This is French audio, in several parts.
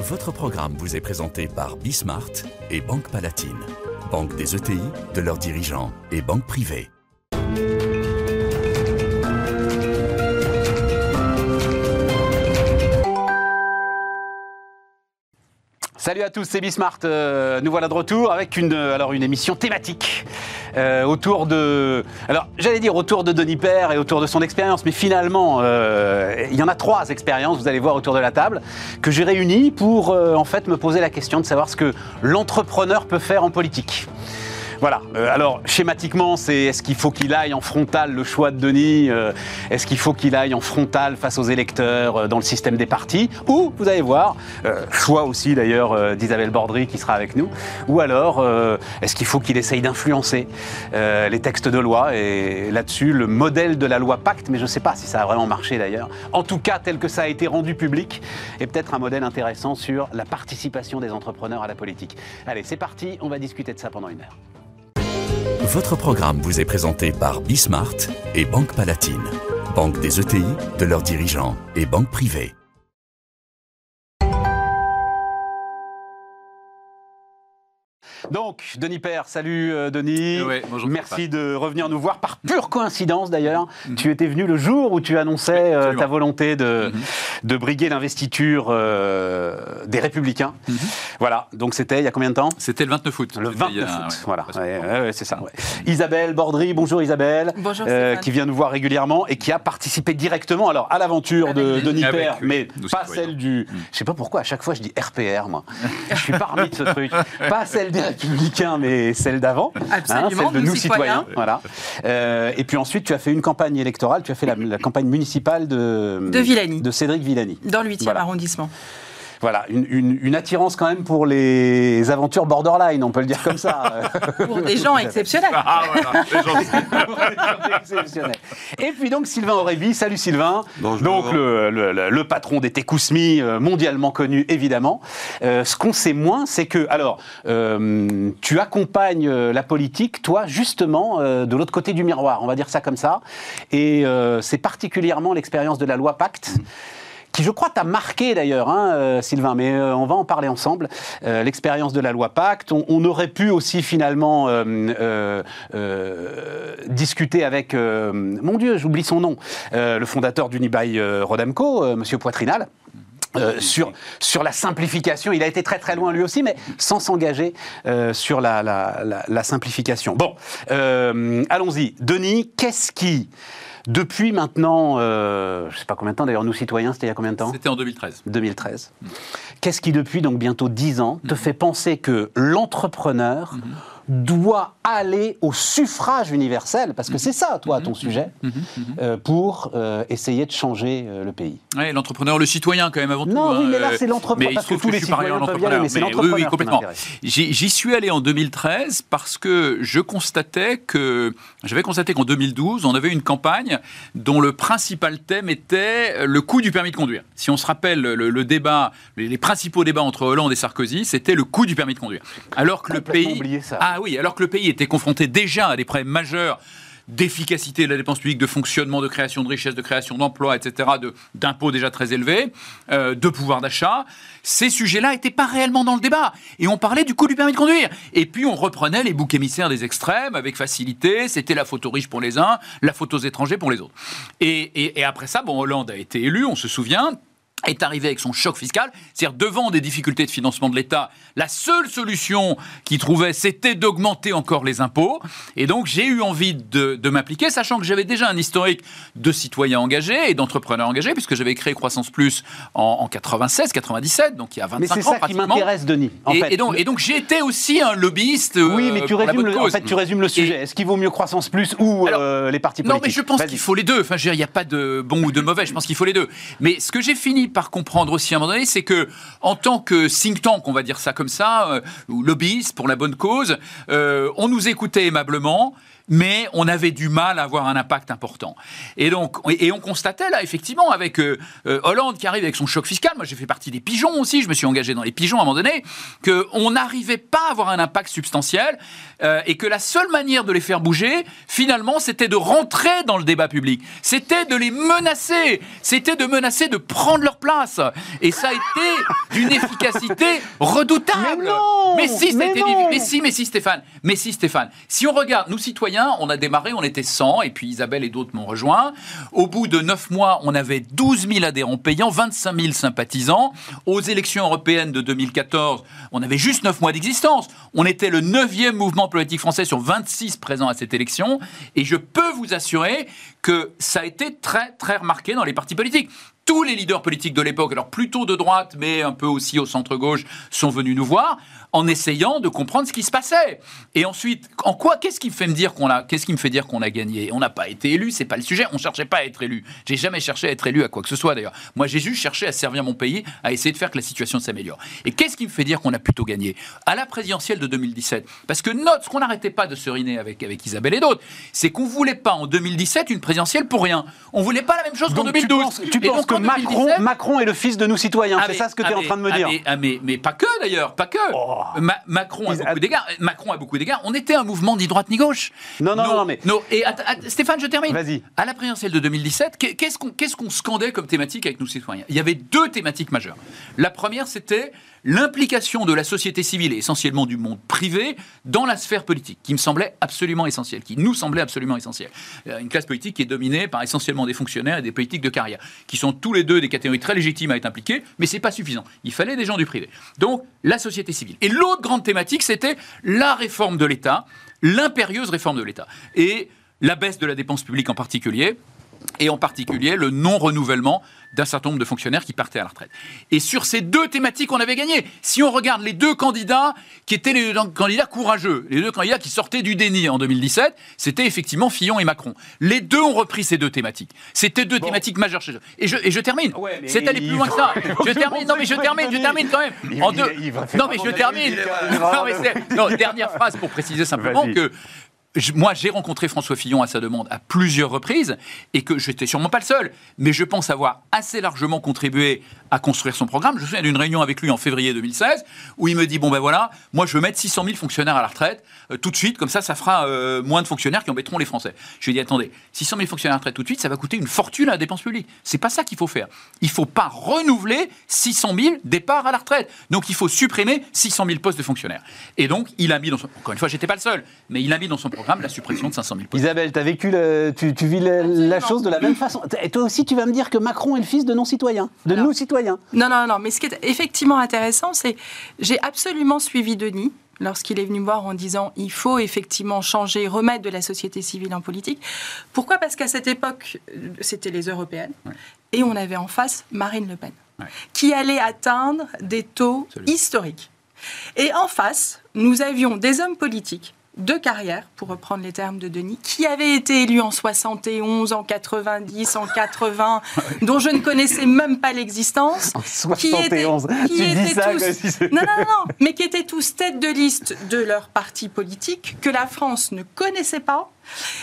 Votre programme vous est présenté par Bismart et Banque Palatine, banque des ETI, de leurs dirigeants et banque privée. Salut à tous, c'est Bismart. Euh, nous voilà de retour avec une, euh, émission thématique euh, autour de. Alors, j'allais dire autour de Denis Père et autour de son expérience, mais finalement, euh, il y en a trois expériences, vous allez voir autour de la table, que j'ai réunies pour euh, en fait me poser la question de savoir ce que l'entrepreneur peut faire en politique. Voilà. Euh, alors, schématiquement, c'est est-ce qu'il faut qu'il aille en frontal le choix de Denis euh, Est-ce qu'il faut qu'il aille en frontal face aux électeurs euh, dans le système des partis? Ou, vous allez voir, choix aussi d'ailleurs d'Isabelle Bordry qui sera avec nous. Ou alors, est-ce qu'il faut qu'il essaye d'influencer les textes de loi Et là-dessus, le modèle de la loi Pacte, mais je ne sais pas si ça a vraiment marché d'ailleurs. En tout cas, tel que ça a été rendu public, est peut-être un modèle intéressant sur la participation des entrepreneurs à la politique. Allez, c'est parti, on va discuter de ça pendant une heure. Votre programme vous est présenté par Bismart et Banque Palatine, banque des ETI, de leurs dirigeants et banque privée. Donc, Denis Père, salut euh, Denis. Ouais, bonjour, Merci de revenir nous voir par pure coïncidence d'ailleurs. Tu étais venu le jour où tu annonçais Oui, euh, ta volonté de, Mhm. de briguer l'investiture euh, des Républicains. Mhm. Voilà, donc c'était il y a combien de temps? C'était le 29 août. le C'était 29 il y a- août, ouais, voilà, Ouais, ouais, c'est ça. ouais. Isabelle Bordry, bonjour Isabelle, Bonjour euh, qui vient nous voir régulièrement et qui a participé directement alors à l'aventure de Denis Père, oui, mais pas celle du. Je sais pas pourquoi à chaque fois je dis RPR moi. je suis parmi de ce truc. Pas celle des Républicains, mais celle d'avant. hein, celle de nous nous citoyens. citoyens. Voilà. Euh, et puis ensuite tu as fait une campagne électorale. Tu as fait la, la campagne municipale de De Villani. de Cédric Villani. Dans le 8e Voilà. arrondissement. Voilà, une, une- une attirance quand même pour les aventures borderline, on peut le dire comme ça. Pour des gens exceptionnels. Ah voilà, c'est gentil. Exceptionnel. Et puis donc Sylvain Aurébi, salut Sylvain. Bonjour. Donc le, le- le- le patron des Tekousmi, euh, mondialement connu évidemment. Euh, ce qu'on sait moins, c'est que alors euh, tu accompagnes euh, la politique, toi justement euh, de l'autre côté du miroir, on va dire ça comme ça. Et euh, c'est particulièrement l'expérience de la loi Pacte. Qui, je crois, t'a marqué d'ailleurs, hein, euh, Sylvain, mais euh, on va en parler ensemble. Euh, L'expérience de la loi Pacte. On, on aurait pu aussi finalement euh, euh, euh, discuter avec, mon Dieu, j'oublie son nom, le fondateur d'Unibail Rodamco, Monsieur Poitrinal. euh, sur, sur la simplification, il a été très très loin lui aussi, mais sans s'engager euh, sur la, la- la- la simplification. Bon, euh, allons-y. Denis, qu'est-ce qui, depuis maintenant, euh, je ne sais pas combien de temps, d'ailleurs nous citoyens, c'était il y a combien de temps C'était en 2013. 2013. Qu'est-ce qui, depuis donc bientôt 10 ans, te fait penser que l'entrepreneur doit aller au suffrage universel, parce que c'est ça, toi, ton sujet, euh, pour euh, essayer de changer euh, le pays Ouais, l'entrepreneur, le citoyen quand même avant tout. Non, oui, hein, mais là, c'est l'entrepreneur, parce que trouve tous les citoyens peuvent y aller, l'entrepreneur, mais c'est oui, l'entrepreneur oui, complètement. J'y suis allé en 2013 parce que je constatais que j'avais constaté qu'en 2012, on avait une campagne dont le principal thème était le coût du permis de conduire. Si on se rappelle le, le débat, les, les principaux débats entre Hollande et Sarkozy, c'était le coût du permis de conduire. Alors que le pays, oublié ça. ah oui, alors que le pays était confronté déjà à des problèmes majeurs d'efficacité de la dépense publique, de fonctionnement, de création de richesse, de création d'emplois, etc., d'impôts déjà très élevés, euh, de pouvoir d'achat, ces sujets-là n'étaient pas réellement dans le débat. Et on parlait du coût du permis de conduire. Et puis on reprenait les boucs émissaires des extrêmes avec facilité. C'était la photo riche pour les uns, la photo aux étrangers pour les autres. Et, et- et après ça, bon, Hollande a été élu, on se souvient est arrivé avec son choc fiscal, c'est-à-dire devant des difficultés de financement de l'État, la seule solution qu'il trouvait, c'était d'augmenter encore les impôts. Et donc j'ai eu envie de, de m'impliquer, sachant que j'avais déjà un historique de citoyens engagés et d'entrepreneurs engagés, puisque j'avais créé Croissance Plus en, en 96, 97, donc il y a 25 Mais c'est ans ça qui m'intéresse, Denis. En et, fait. et donc, et donc j'ai été aussi un lobbyiste. oui, euh, mais tu résumes, le, en fait, tu résumes le sujet. Est-ce qu'il vaut mieux Croissance Plus ou Alors, euh, les partis Non, politiques mais je pense qu'il faut les deux. Enfin, je veux dire, il n'y a pas de bon ou de mauvais. Je pense qu'il faut les deux. Mais ce que j'ai fini par comprendre aussi à un moment donné, c'est que, en tant que think tank, on va dire ça comme ça, euh, ou lobbyiste pour la bonne cause, euh, on nous écoutait aimablement. Mais on avait du mal à avoir un impact important. Et donc, et on constatait là, effectivement, avec euh, euh, Hollande qui arrive avec son choc fiscal, moi j'ai fait partie des pigeons aussi, je me suis engagé dans les pigeons à un moment donné, qu'on n'arrivait pas à avoir un impact substantiel euh, et que la seule manière de les faire bouger, finalement, c'était de rentrer dans le débat public. C'était de les menacer. C'était de menacer de prendre leur place. Et ça a été d'une efficacité redoutable. Mais non Mais si, Mais c'était non mais si, mais si, Stéphane. Mais si, Stéphane. Si on regarde, nous citoyens, on a démarré, on était 100, et puis Isabelle et d'autres m'ont rejoint. Au bout de 9 mois, on avait 12 000 adhérents payants, 25 000 sympathisants. Aux élections européennes de 2014, on avait juste 9 mois d'existence. On était le 9e mouvement politique français sur 26 présents à cette élection. Et je peux vous assurer que ça a été très, très remarqué dans les partis politiques tous les leaders politiques de l'époque, alors plutôt de droite, mais un peu aussi au centre-gauche, sont venus nous voir en essayant de comprendre ce qui se passait. Et ensuite, en quoi, qu'est-ce qui me fait me dire qu'on a, qui me fait dire qu'on a gagné? On n'a pas été élu, c'est pas le sujet. On cherchait pas à être élu. J'ai jamais cherché à être élu à quoi que ce soit d'ailleurs. Moi, j'ai juste cherché à servir mon pays, à essayer de faire que la situation s'améliore. Et qu'est-ce qui me fait dire qu'on a plutôt gagné? À la présidentielle de 2017, parce que note, ce qu'on n'arrêtait pas de seriner avec avec Isabelle et d'autres, c'est qu'on voulait pas en 2017 une pour rien. On voulait pas la même chose qu'en Donc, tu 2012. penses, tu penses que Macron, 2017, Macron est le fils de nous citoyens ah, C'est ça ce que tu ah, es en train de me ah, dire mais, ah, mais, mais pas que d'ailleurs, pas que. Oh. Ma- Macron a beaucoup d'égards. Macron a beaucoup d'égards. On était un mouvement ni droite ni gauche. Non, non, Nos- non, mais- nos- et Stéphane, je termine. Vas-y. À la présidentielle de 2017, qu'est- qu'est-ce qu'on qu'est-ce qu'on scandait comme thématique avec nos citoyens? Il y avait deux thématiques majeures. La première, c'était l'implication de la société civile et essentiellement du monde privé dans la sphère politique, qui me semblait absolument essentielle, qui nous semblait absolument essentielle. Euh, Une classe politique qui est dominée par essentiellement des fonctionnaires et des politiques de carrière, qui sont tous les deux des catégories très légitimes à être impliquées, mais c'est pas suffisant. Il fallait des gens du privé. Donc, la société civile. Et l'autre grande thématique, c'était la réforme de l'État, l'impérieuse réforme de l'État. Et la baisse de la dépense publique en particulier, et en particulier le non-renouvellement d'un certain nombre de fonctionnaires qui partaient à la retraite. Et sur ces deux thématiques, on avait gagné. Si on regarde les deux candidats qui étaient les deux candidats courageux, les deux candidats qui sortaient du déni en 2017, c'était effectivement Fillon et Macron. Les deux ont repris ces deux thématiques. C'était deux thématiques majeures chez eux. Et je, et je termine. Ouais, C'est allé plus loin que ça. Je termine. Non, mais je termine. Je termine quand même. Il- En il- deux. il va faire Non, mais je termine. Non, mais c'est- non, dernière phrase pour préciser simplement que moi, j'ai rencontré François Fillon à sa demande à plusieurs reprises et que j'étais sûrement pas le seul, mais je pense avoir assez largement contribué à construire son programme. Je me souviens d'une réunion avec lui en février 2016 où il me dit Bon, ben voilà, moi je veux mettre 600 000 fonctionnaires à la retraite euh, tout de suite, comme ça, ça fera euh, moins de fonctionnaires qui embêteront les Français. Je lui ai dit Attendez, 600 000 fonctionnaires à la retraite tout de suite, ça va coûter une fortune à la dépense publique. C'est pas ça qu'il faut faire. Il faut pas renouveler 600 000 départs à la retraite. Donc il faut supprimer 600 000 postes de fonctionnaires. Et donc il a mis dans son. Encore une fois, j'étais pas le seul, mais il a mis dans son programme la suppression de 500 000 postes. Isabelle, as vécu le- tu, tu vis la, la chose de la même façon. Et toi aussi, tu vas me dire que Macron est le fils de non-citoyens, de Alors. nous citoyens. Non, non, non. Mais ce qui est effectivement intéressant, c'est j'ai absolument suivi Denis lorsqu'il est venu me voir en disant il faut effectivement changer, remettre de la société civile en politique. Pourquoi? Parce qu'à cette époque, c'était les européennes et on avait en face Marine Le Pen Ouais. qui allait atteindre des taux Absolument. historiques. Et en face, nous avions des hommes politiques de carrière, pour reprendre les termes de Denis, qui avaient été élus en 71, en 90, en 80, dont je ne connaissais même pas l'existence. En Qui étaient- 71. qui tu dis étaient ça tous- comme si c'était- Non, non, non, non, mais qui étaient tous tête de liste de leur parti politique, que la France ne connaissait pas,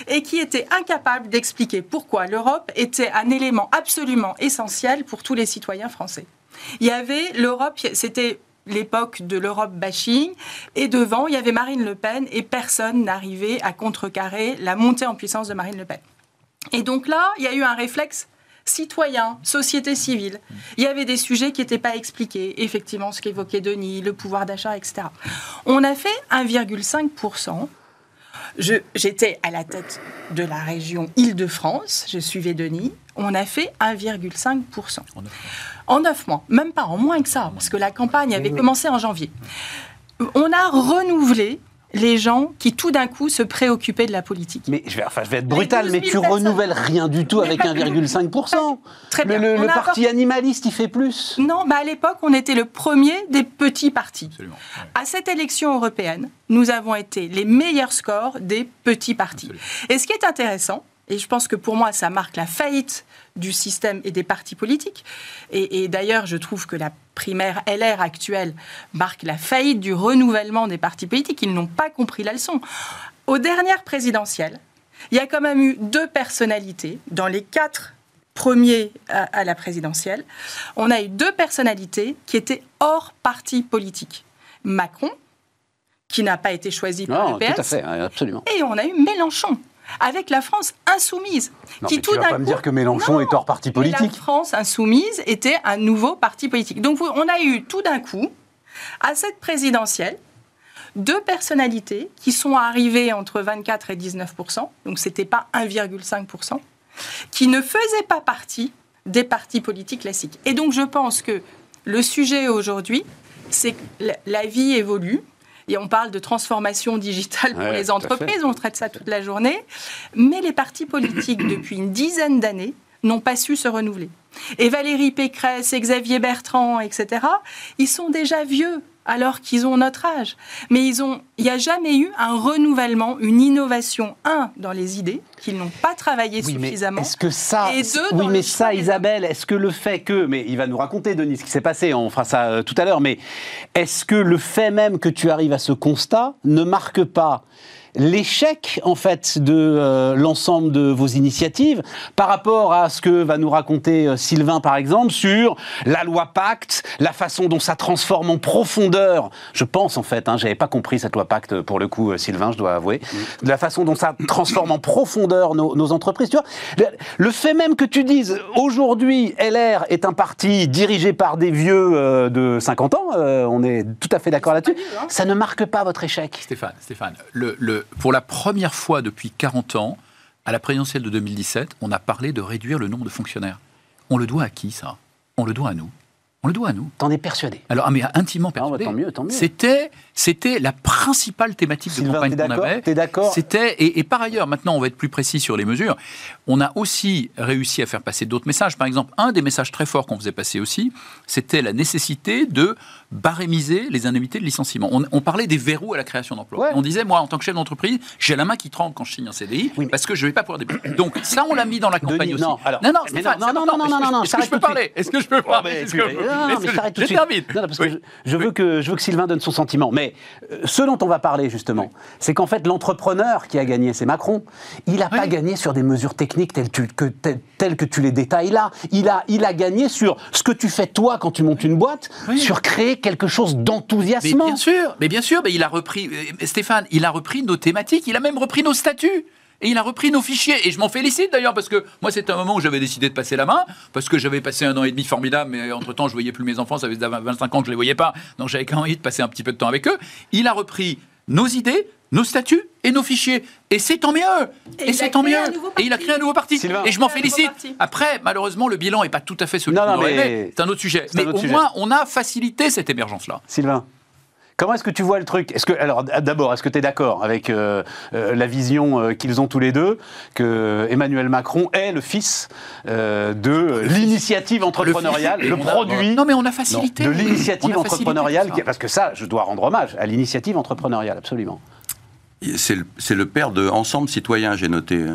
et qui étaient incapables d'expliquer pourquoi l'Europe était un élément absolument essentiel pour tous les citoyens français. Il y avait l'Europe, c'était l'époque de l'Europe bashing, et devant, il y avait Marine Le Pen, et personne n'arrivait à contrecarrer la montée en puissance de Marine Le Pen. Et donc là, il y a eu un réflexe citoyen, société civile. Il y avait des sujets qui n'étaient pas expliqués. Effectivement, ce qu'évoquait Denis, le pouvoir d'achat, etc. On a fait 1,5%. J'étais à la tête de la région Île-de-France, je suivais Denis. On a fait 1,5%. En neuf En neuf mois, même pas, en moins que ça, parce que la campagne avait commencé en janvier. On a renouvelé les gens qui tout d'un coup se préoccupaient de la politique. Mais je vais, enfin, je vais être brutal, Mais mais 12 tu 000 personnes. renouvelles rien du tout avec pas- 1,5%. Très Le, bien. le- parti apporté- animaliste, il fait plus. Non, bah à l'époque, on était le premier des petits partis. Absolument. À cette élection européenne, nous avons été les meilleurs scores des petits partis. Absolument. Et ce qui est intéressant, et je pense que pour moi, ça marque la faillite du système et des partis politiques, et, et d'ailleurs, je trouve que la primaire LR actuelle marque la faillite du renouvellement des partis politiques. Ils n'ont pas compris la leçon. Aux dernières présidentielles, il y a quand même eu deux personnalités dans les quatre premiers à, à la présidentielle. On a eu deux personnalités qui étaient hors parti politique. Macron, qui n'a pas été choisi par Non, le tout PS, à fait, absolument. et on a eu Mélenchon, avec la France insoumise, Non, qui mais tout tu vas pas me coup- dire que Mélenchon Non, est hors parti politique. La France insoumise était un nouveau parti politique. Donc on a eu tout d'un coup, à cette présidentielle, deux personnalités qui sont arrivées entre 24 et 19% donc c'était pas 1,5% qui ne faisaient pas partie des partis politiques classiques. Et donc je pense que le sujet aujourd'hui, c'est que la vie évolue. Et on parle de transformation digitale pour Ouais, les entreprises, on traite ça toute la journée. Mais les partis politiques, depuis une dizaine d'années, n'ont pas su se renouveler. Et Valérie Pécresse et Xavier Bertrand, etc., ils sont déjà vieux alors qu'ils ont notre âge. Mais ils ont, il n'y a jamais eu un renouvellement, une innovation, un, dans les idées, qu'ils n'ont pas travaillé Oui, suffisamment. est-ce que ça, Et deux, oui, mais ça, Isabelle, est-ce que le fait que, mais il va nous raconter, Denis, ce qui s'est passé, on fera ça euh, tout à l'heure, mais est-ce que le fait même que tu arrives à ce constat ne marque pas l'échec en fait de euh, l'ensemble de vos initiatives par rapport à ce que va nous raconter euh, Sylvain par exemple sur la loi Pacte, la façon dont ça transforme en profondeur, je pense en fait, hein, j'avais pas compris cette loi Pacte euh, pour le coup euh, Sylvain, je dois avouer, de la façon dont ça transforme en profondeur nos, nos entreprises, tu vois, le, le fait même que tu dises aujourd'hui LR est un parti dirigé par des vieux de 50 ans, on est tout à fait d'accord là-dessus, hein. ça ne marque pas votre échec. Stéphane, Stéphane le, le- pour la première fois depuis 40 ans, à la présidentielle de 2017, on a parlé de réduire le nombre de fonctionnaires. On le doit à qui, ça? On le doit à nous. On le doit à nous. T'en es persuadé Alors, ah, mais intimement Ah, bah, persuadé. tant mieux, tant mieux. C'était, c'était la principale thématique de Sylvain, campagne t'es qu'on avait. T'es d'accord C'était et, et par ailleurs, maintenant, on va être plus précis sur les mesures. On a aussi réussi à faire passer d'autres messages. Par exemple, un des messages très forts qu'on faisait passer aussi, c'était la nécessité de barémiser les indemnités de licenciement. On, on parlait des verrous à la création d'emplois. Ouais. On disait, moi, en tant que chef d'entreprise, j'ai la main qui tremble quand je signe un CDI Oui, mais- parce que je ne vais pas pouvoir débuter. Donc ça, on l'a mis dans la campagne Denis, aussi. non, alors- non, non, mais non, c'est non, important. non, non, non, non, Est-ce que je peux de parler? Est-ce que je peux parler non, non, mais je de termine? Non, non, je veux que Sylvain donne son sentiment. Mais euh, ce dont on va parler, justement, c'est qu'en fait, l'entrepreneur qui a gagné, c'est Macron. Il n'a pas gagné sur des mesures techniques telles, tu- que, telles- telles que tu les détailles là. Il a, il a gagné sur ce que tu fais toi quand tu montes une boîte, Oui. sur créer quelque chose Mais d'enthousiasmant. bien sûr, mais bien sûr, mais il a repris, euh, Stéphane, il a repris nos thématiques, il a même repris nos statuts. Et il a repris nos fichiers. Et je m'en félicite d'ailleurs, parce que moi, c'était un moment où j'avais décidé de passer la main, parce que j'avais passé un an et demi formidable, mais entre-temps, je voyais plus mes enfants, ça faisait 25 ans que je les voyais pas, donc j'avais quand même envie de passer un petit peu de temps avec eux. Il a repris nos idées, nos statuts et nos fichiers. Et c'est tant mieux Et c'est a tant créé mieux un nouveau Et il a parti. créé un nouveau parti. Sylvain. Et je m'en félicite. Après, malheureusement, le bilan n'est pas tout à fait celui qu'on aurait mais- aimé. C'est un autre sujet. Mais autre au sujet. moins, on a facilité cette émergence-là. Sylvain Comment est-ce que tu vois le truc? Est-ce que alors d'abord, est-ce que tu es d'accord avec euh, euh, la vision euh, qu'ils ont tous les deux que Emmanuel Macron est le fils euh, de l'initiative entrepreneuriale, le, produit? Non, mais on a facilité. de l'initiative facilité entrepreneuriale parce que ça, je dois rendre hommage à l'initiative entrepreneuriale absolument. C'est le, c'est le père de Ensemble Citoyen, j'ai noté,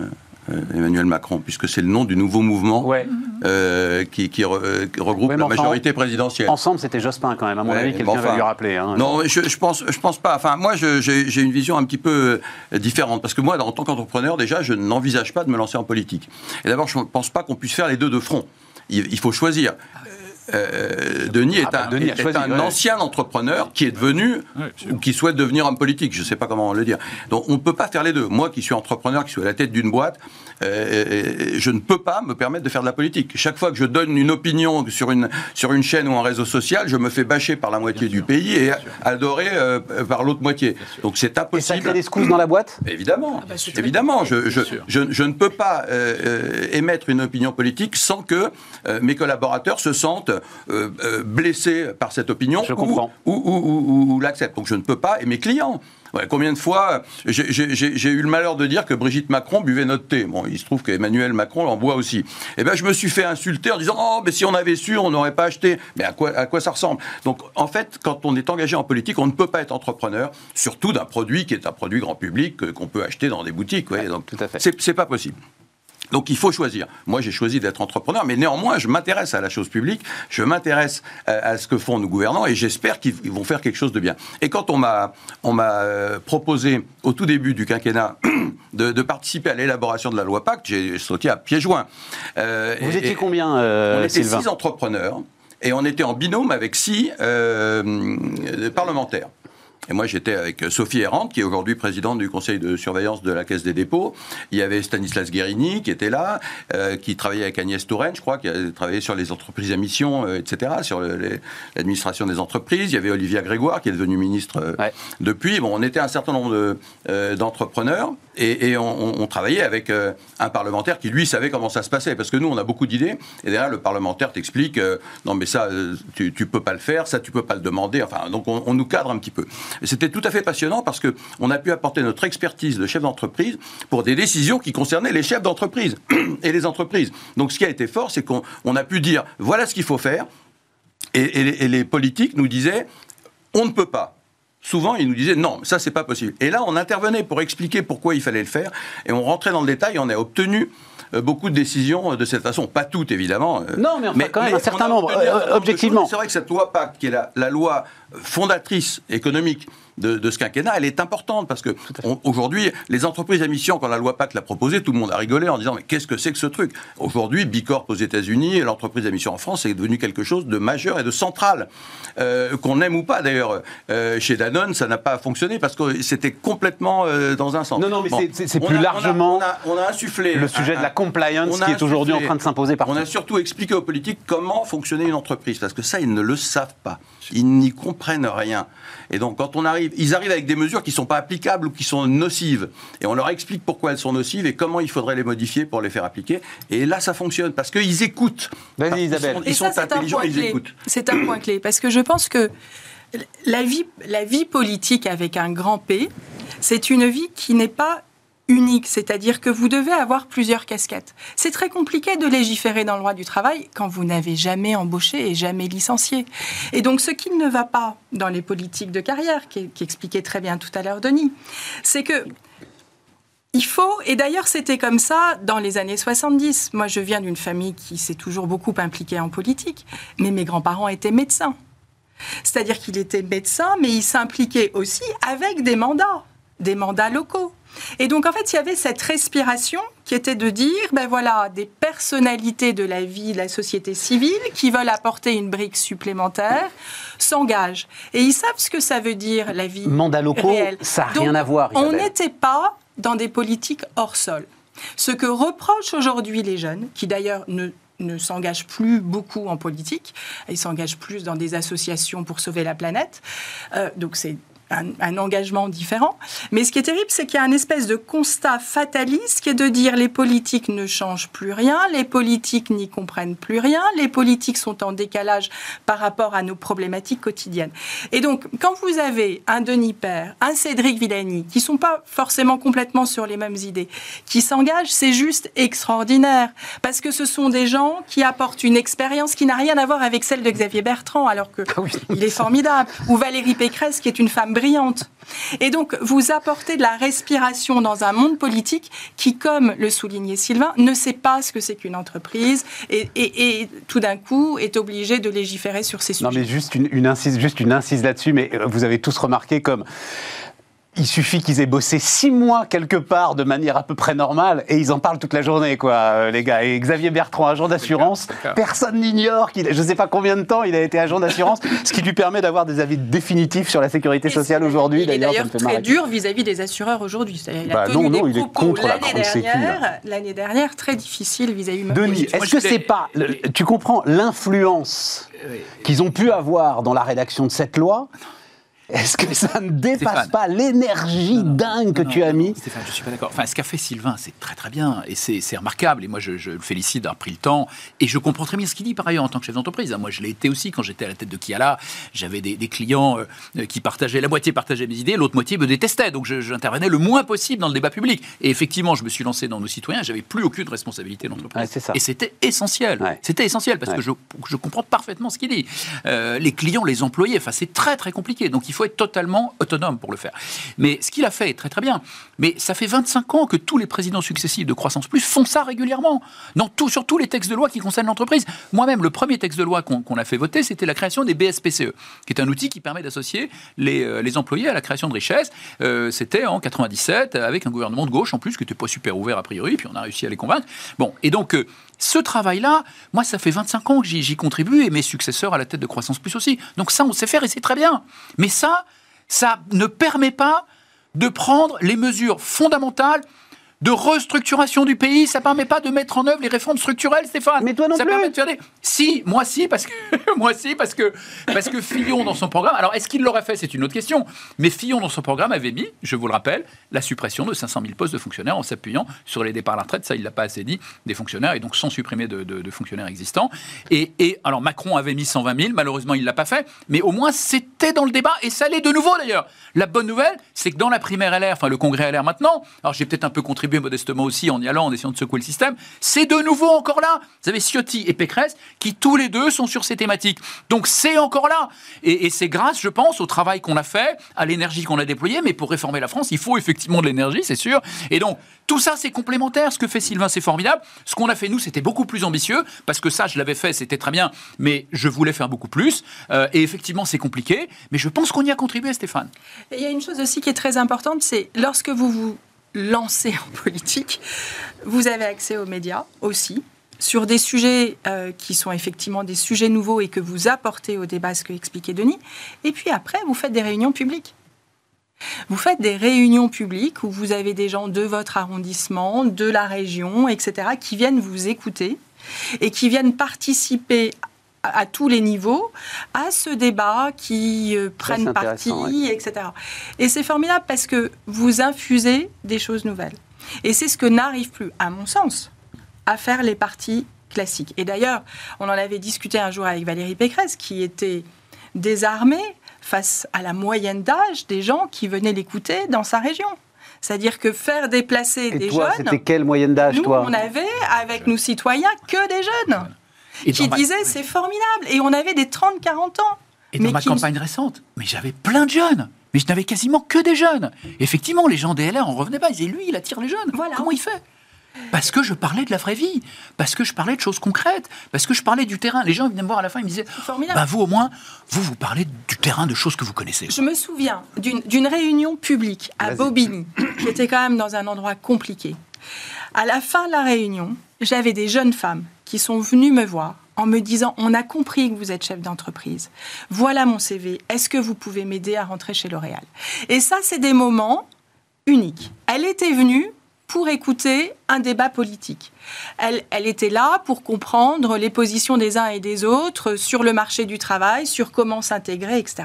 Emmanuel Macron, puisque c'est le nom du nouveau mouvement Ouais. euh, qui, qui re- euh, qui regroupe Ouais, la enfin, majorité présidentielle. Ensemble, c'était Jospin quand même. À mon Ouais, avis, quelqu'un bon, va enfin, lui rappeler. hein. Non, je, je pense, je pense pas. Enfin, moi, j'ai une vision un petit peu euh, différente parce que moi, en tant qu'entrepreneur, déjà, je n'envisage pas de me lancer en politique. Et d'abord, je ne pense pas qu'on puisse faire les deux de front. Il, il faut choisir. Euh, Denis est Ah bah, un, Denis a est choisi, un ouais. ancien entrepreneur qui est devenu ou qui souhaite devenir homme politique. Je ne sais pas comment le dire. Donc, on ne peut pas faire les deux. Moi, qui suis entrepreneur, qui suis à la tête d'une boîte, euh, je ne peux pas me permettre de faire de la politique. Chaque fois que je donne une opinion sur une sur une chaîne ou un réseau social, je me fais bâcher par la moitié du pays et adoré euh, par l'autre moitié. Donc, c'est Et ça impossible. crée des scousses dans la boîte? Évidemment, bah, c'est évidemment, je, je, sûr. je, je ne peux pas euh, euh, émettre une opinion politique sans que euh, mes collaborateurs se sentent euh, euh, blessés par cette opinion Je ou- ou, l'acceptent. Donc je ne peux pas, et mes clients. Ouais, combien de fois j'ai- eu le malheur de dire que Brigitte Macron buvait notre thé Bon, il se trouve qu'Emmanuel Macron en boit aussi. Eh ben, je me suis fait insulter en disant Oh, mais si on avait su, on n'aurait pas acheté. Mais à quoi, à quoi ça ressemble? Donc, en fait, quand on est engagé en politique, on ne peut pas être entrepreneur, surtout d'un produit qui est un produit grand public que- qu'on peut acheter dans des boutiques. ouais. Donc, tout à fait. c'est pas possible. Donc il faut choisir. Moi, j'ai choisi d'être entrepreneur, mais néanmoins, je m'intéresse à la chose publique, je m'intéresse à, ce que font nos gouvernants, et j'espère qu'ils vont faire quelque chose de bien. Et quand on m'a on m'a euh, proposé au tout début du quinquennat de, participer à l'élaboration de la loi Pacte, j'ai sauté à pieds joints. Euh, Vous étiez combien, euh, On était six entrepreneurs et on était en binôme avec six parlementaires. Et moi, j'étais avec Sophie Errante, qui est aujourd'hui présidente du conseil de surveillance de la Caisse des dépôts. Il y avait Stanislas Guérini, qui était là, euh, qui travaillait avec Agnès Touraine, je crois, qui a travaillé sur les entreprises à mission, euh, etc., sur l'administration des entreprises. Il y avait Olivia Grégoire, qui est devenue ministre euh, depuis. Bon, on était un certain nombre d'entrepreneurs et, on, travaillait avec un parlementaire qui, lui, savait comment ça se passait. Parce que nous, on a beaucoup d'idées. Et derrière, le parlementaire t'explique non, mais ça, tu, tu peux pas le faire, ça, tu peux pas le demander. Enfin, donc, on, on nous cadre un petit peu. C'était tout à fait passionnant parce qu'on a pu apporter notre expertise de chef d'entreprise pour des décisions qui concernaient les chefs d'entreprise et les entreprises. Donc ce qui a été fort, c'est qu'on a pu dire voilà ce qu'il faut faire. Et, les, politiques nous disaient on ne peut pas souvent, ils nous disaient non, ça c'est pas possible. Et là, on intervenait pour expliquer pourquoi il fallait le faire, et on rentrait dans le détail, et on a obtenu euh, beaucoup de décisions de cette façon. Pas toutes, évidemment. Euh, non, mais, enfin, quand même un certain nombre, euh, objectivement. C'est vrai que cette loi PAC, qui est la loi fondatrice économique de, ce quinquennat, elle est importante parce que aujourd'hui, les entreprises à mission, quand la loi PAC l'a proposée, tout le monde a rigolé en disant mais qu'est-ce que c'est que ce truc? Aujourd'hui, Bicorp aux États-Unis et l'entreprise à mission en France est devenu quelque chose de majeur et de central. Euh, qu'on aime ou pas d'ailleurs, euh, chez Danone, ça n'a pas fonctionné parce que c'était complètement euh, dans un sens. Non, non, mais c'est plus largement on a, insufflé le sujet de la compliance qui est aujourd'hui en train de s'imposer partout. On a surtout expliqué aux politiques comment fonctionnait une entreprise parce que ça, ils ne le savent pas. Ils n'y comprennent rien. Et donc, quand on arrive, ils arrivent avec des mesures qui ne sont pas applicables ou qui sont nocives. Et on leur explique pourquoi elles sont nocives et comment il faudrait les modifier pour les faire appliquer. Et là, ça fonctionne parce qu'ils écoutent. Vas-y, Isabelle. Ils sont, intelligents, ils écoutent. C'est un point clé parce que je pense que la vie, la vie politique avec un grand P, c'est une vie qui n'est pas unique, c'est-à-dire que vous devez avoir plusieurs casquettes. C'est très compliqué de légiférer dans le droit du travail quand vous n'avez jamais embauché et jamais licencié. Et donc ce qui ne va pas dans les politiques de carrière, qui, expliquait très bien tout à l'heure Denis, c'est que il faut, et d'ailleurs c'était comme ça dans les années 70. Moi je viens d'une famille qui s'est toujours beaucoup impliquée en politique, mais mes grands-parents étaient médecins. C'est-à-dire qu'il était médecin, mais il s'impliquait aussi avec des mandats, des mandats locaux. Et donc, en fait, il y avait cette respiration qui était de dire, ben voilà, des personnalités de la vie, de la société civile, qui veulent apporter une brique supplémentaire, s'engagent. Et ils savent ce que ça veut dire, la vie Mandat locaux, ça n'a rien à voir. On n'était pas dans des politiques hors sol. Ce que reprochent aujourd'hui les jeunes, qui d'ailleurs ne ne s'engagent plus beaucoup en politique, ils s'engagent plus dans des associations pour sauver la planète. Euh, donc c'est un, engagement différent. Mais ce qui est terrible, c'est qu'il y a un espèce de constat fataliste qui est de dire les politiques ne changent plus rien, les politiques n'y comprennent plus rien, les politiques sont en décalage par rapport à nos problématiques quotidiennes. Et donc, quand vous avez un Denis Père, un Cédric Villani, qui sont pas forcément complètement sur les mêmes idées, qui s'engagent, c'est juste extraordinaire. Parce que ce sont des gens qui apportent une expérience qui n'a rien à voir avec celle de Xavier Bertrand, alors que ah est formidable. Ou Valérie Pécresse, qui est une femme brillante. Et donc, vous apportez de la respiration dans un monde politique qui, comme le soulignait Sylvain, ne sait pas ce que c'est qu'une entreprise et, tout d'un coup est obligé de légiférer sur ces sujets. Non, mais juste une, une incise, juste une incise là-dessus, mais euh, vous avez tous remarqué comme il suffit qu'ils aient bossé six mois quelque part de manière à peu près normale et ils en parlent toute la journée, quoi, euh, les gars. Et Xavier Bertrand, agent d'assurance, personne n'ignore qu'il, je ne sais pas combien de temps il a été agent d'assurance, ce qui lui permet d'avoir des avis définitifs sur la sécurité sociale aujourd'hui. Il est d'ailleurs très dur vis-à-vis des assureurs aujourd'hui. Bah non, non, il est contre la dernière, L'année dernière, très difficile vis-à-vis. -vis Denis, est-ce que c'est pas, tu comprends l'influence qu'ils ont pu avoir dans la rédaction de cette loi? Est-ce que ça ne dépasse pas l'énergie dingue que tu as mis Stéphane, je suis pas d'accord. Enfin, ce qu'a fait Sylvain, c'est très très bien et c'est remarquable. Et moi, je, le félicite d'avoir pris le temps. Et je comprends très bien ce qu'il dit par ailleurs en tant que chef d'entreprise. Moi, je l'ai été aussi quand j'étais à la tête de Kiala. J'avais des, clients euh, qui partageaient, la moitié partageait mes idées, l'autre moitié me détestait. Donc, j'intervenais le moins possible dans le débat public. Et effectivement, je me suis lancé dans nos citoyens. J'avais plus aucune responsabilité d'entreprise. et c'était essentiel. C'était essentiel parce que je, je, comprends parfaitement ce qu'il dit. Euh, les clients, les employés, enfin, c'est très très compliqué. Donc, il faut être totalement autonome pour le faire. Mais ce qu'il a fait est très très bien. Mais ça fait 25 ans que tous les présidents successifs de Croissance Plus font ça régulièrement. Dans tout, sur tous les textes de loi qui concernent l'entreprise. Moi-même, le premier texte de loi qu'on a fait voter, c'était la création des BSPCE, qui est un outil qui permet d'associer les, euh, employés à la création de richesses. Euh, c'était en 97, avec un gouvernement de gauche en plus, qui n'était pas super ouvert a priori, puis on a réussi à les convaincre. Bon, et donc, euh, ce travail-là, moi, ça fait 25 ans que j'y contribue, et mes successeurs à la tête de Croissance Plus aussi. Donc ça, on sait faire, et c'est très bien. Mais ça, ça ne permet pas de prendre les mesures fondamentales de restructuration du pays. Ça permet pas de mettre en œuvre les réformes structurelles, Stéphane. Mais toi non ça plus. Permet de faire des... Si, moi si, parce que moi si, parce que parce que Fillon dans son programme. Alors est-ce qu'il l'aurait fait? C'est une autre question. Mais Fillon dans son programme avait mis, je vous le rappelle, la suppression de 500 000 postes de fonctionnaires en s'appuyant sur les départs à la retraite. Ça, il l'a pas assez dit des fonctionnaires et donc sans supprimer de, de, de fonctionnaires existants. Et, et, alors Macron avait mis 120 000. Malheureusement, il l'a pas fait. Mais au moins c'était dans le débat et ça l'est de nouveau d'ailleurs. La bonne nouvelle, c'est que dans la primaire LR, enfin le congrès LR maintenant. Alors j'ai peut-être un peu contribué modestement aussi en y allant, en essayant de secouer le système, c'est de nouveau encore là. Vous avez Ciotti et Pécresse qui tous les deux sont sur ces thématiques. Donc c'est encore là. Et, c'est grâce, je pense, au travail qu'on a fait, à l'énergie qu'on a déployée. Mais pour réformer la France, il faut effectivement de l'énergie, c'est sûr. Et donc tout ça, c'est complémentaire. Ce que fait Sylvain, c'est formidable. Ce qu'on a fait nous, c'était beaucoup plus ambitieux parce que ça, je l'avais fait, c'était très bien, mais je voulais faire beaucoup plus. Euh, et effectivement, c'est compliqué. Mais je pense qu'on y a contribué, Stéphane. Il y a une chose aussi qui est très importante, c'est lorsque vous vous lancé en politique, vous avez accès aux médias aussi, sur des sujets euh, qui sont effectivement des sujets nouveaux et que vous apportez au débat, ce que expliquait Denis. Et puis après, vous faites des réunions publiques. Vous faites des réunions publiques où vous avez des gens de votre arrondissement, de la région, etc., qui viennent vous écouter et qui viennent participer à tous les niveaux à ce débat qui euh, prennent parti, ouais. etc. Et c'est formidable parce que vous infusez des choses nouvelles. Et c'est ce que n'arrive plus, à mon sens, à faire les partis classiques. Et d'ailleurs, on en avait discuté un jour avec Valérie Pécresse, qui était désarmée face à la moyenne d'âge des gens qui venaient l'écouter dans sa région. C'est-à-dire que faire déplacer Et des toi, jeunes. C'était quelle moyenne d'âge, Nous, toi? on avait, avec nos citoyens, que des jeunes. Et qui ma- disaient c'est formidable. Et on avait des 30-40 ans. Et dans mais ma campagne récente, mais j'avais plein de jeunes. Mais je n'avais quasiment que des jeunes. Effectivement, les gens des LR en revenaient pas. Ils disaient, lui, il attire les jeunes. Voilà. Comment il fait? Parce que je parlais de la vraie vie. Parce que je parlais de choses concrètes. Parce que je parlais du terrain. Les gens venaient me voir à la fin, ils me disaient, Formidable. bah, vous au moins, vous, vous parlez du terrain, de choses que vous connaissez. Je me souviens d'une d'une réunion publique à. Bobigny, qui était quand même dans un endroit compliqué. À la fin de la réunion, j'avais des jeunes femmes qui sont venues me voir en me disant On a compris que vous êtes chef d'entreprise. Voilà mon CV. Est-ce que vous pouvez m'aider à rentrer chez L'Oréal? Et ça, c'est des moments uniques. Elle était venue pour écouter un débat politique. Elle, elle était là pour comprendre les positions des uns et des autres sur le marché du travail, sur comment s'intégrer, etc.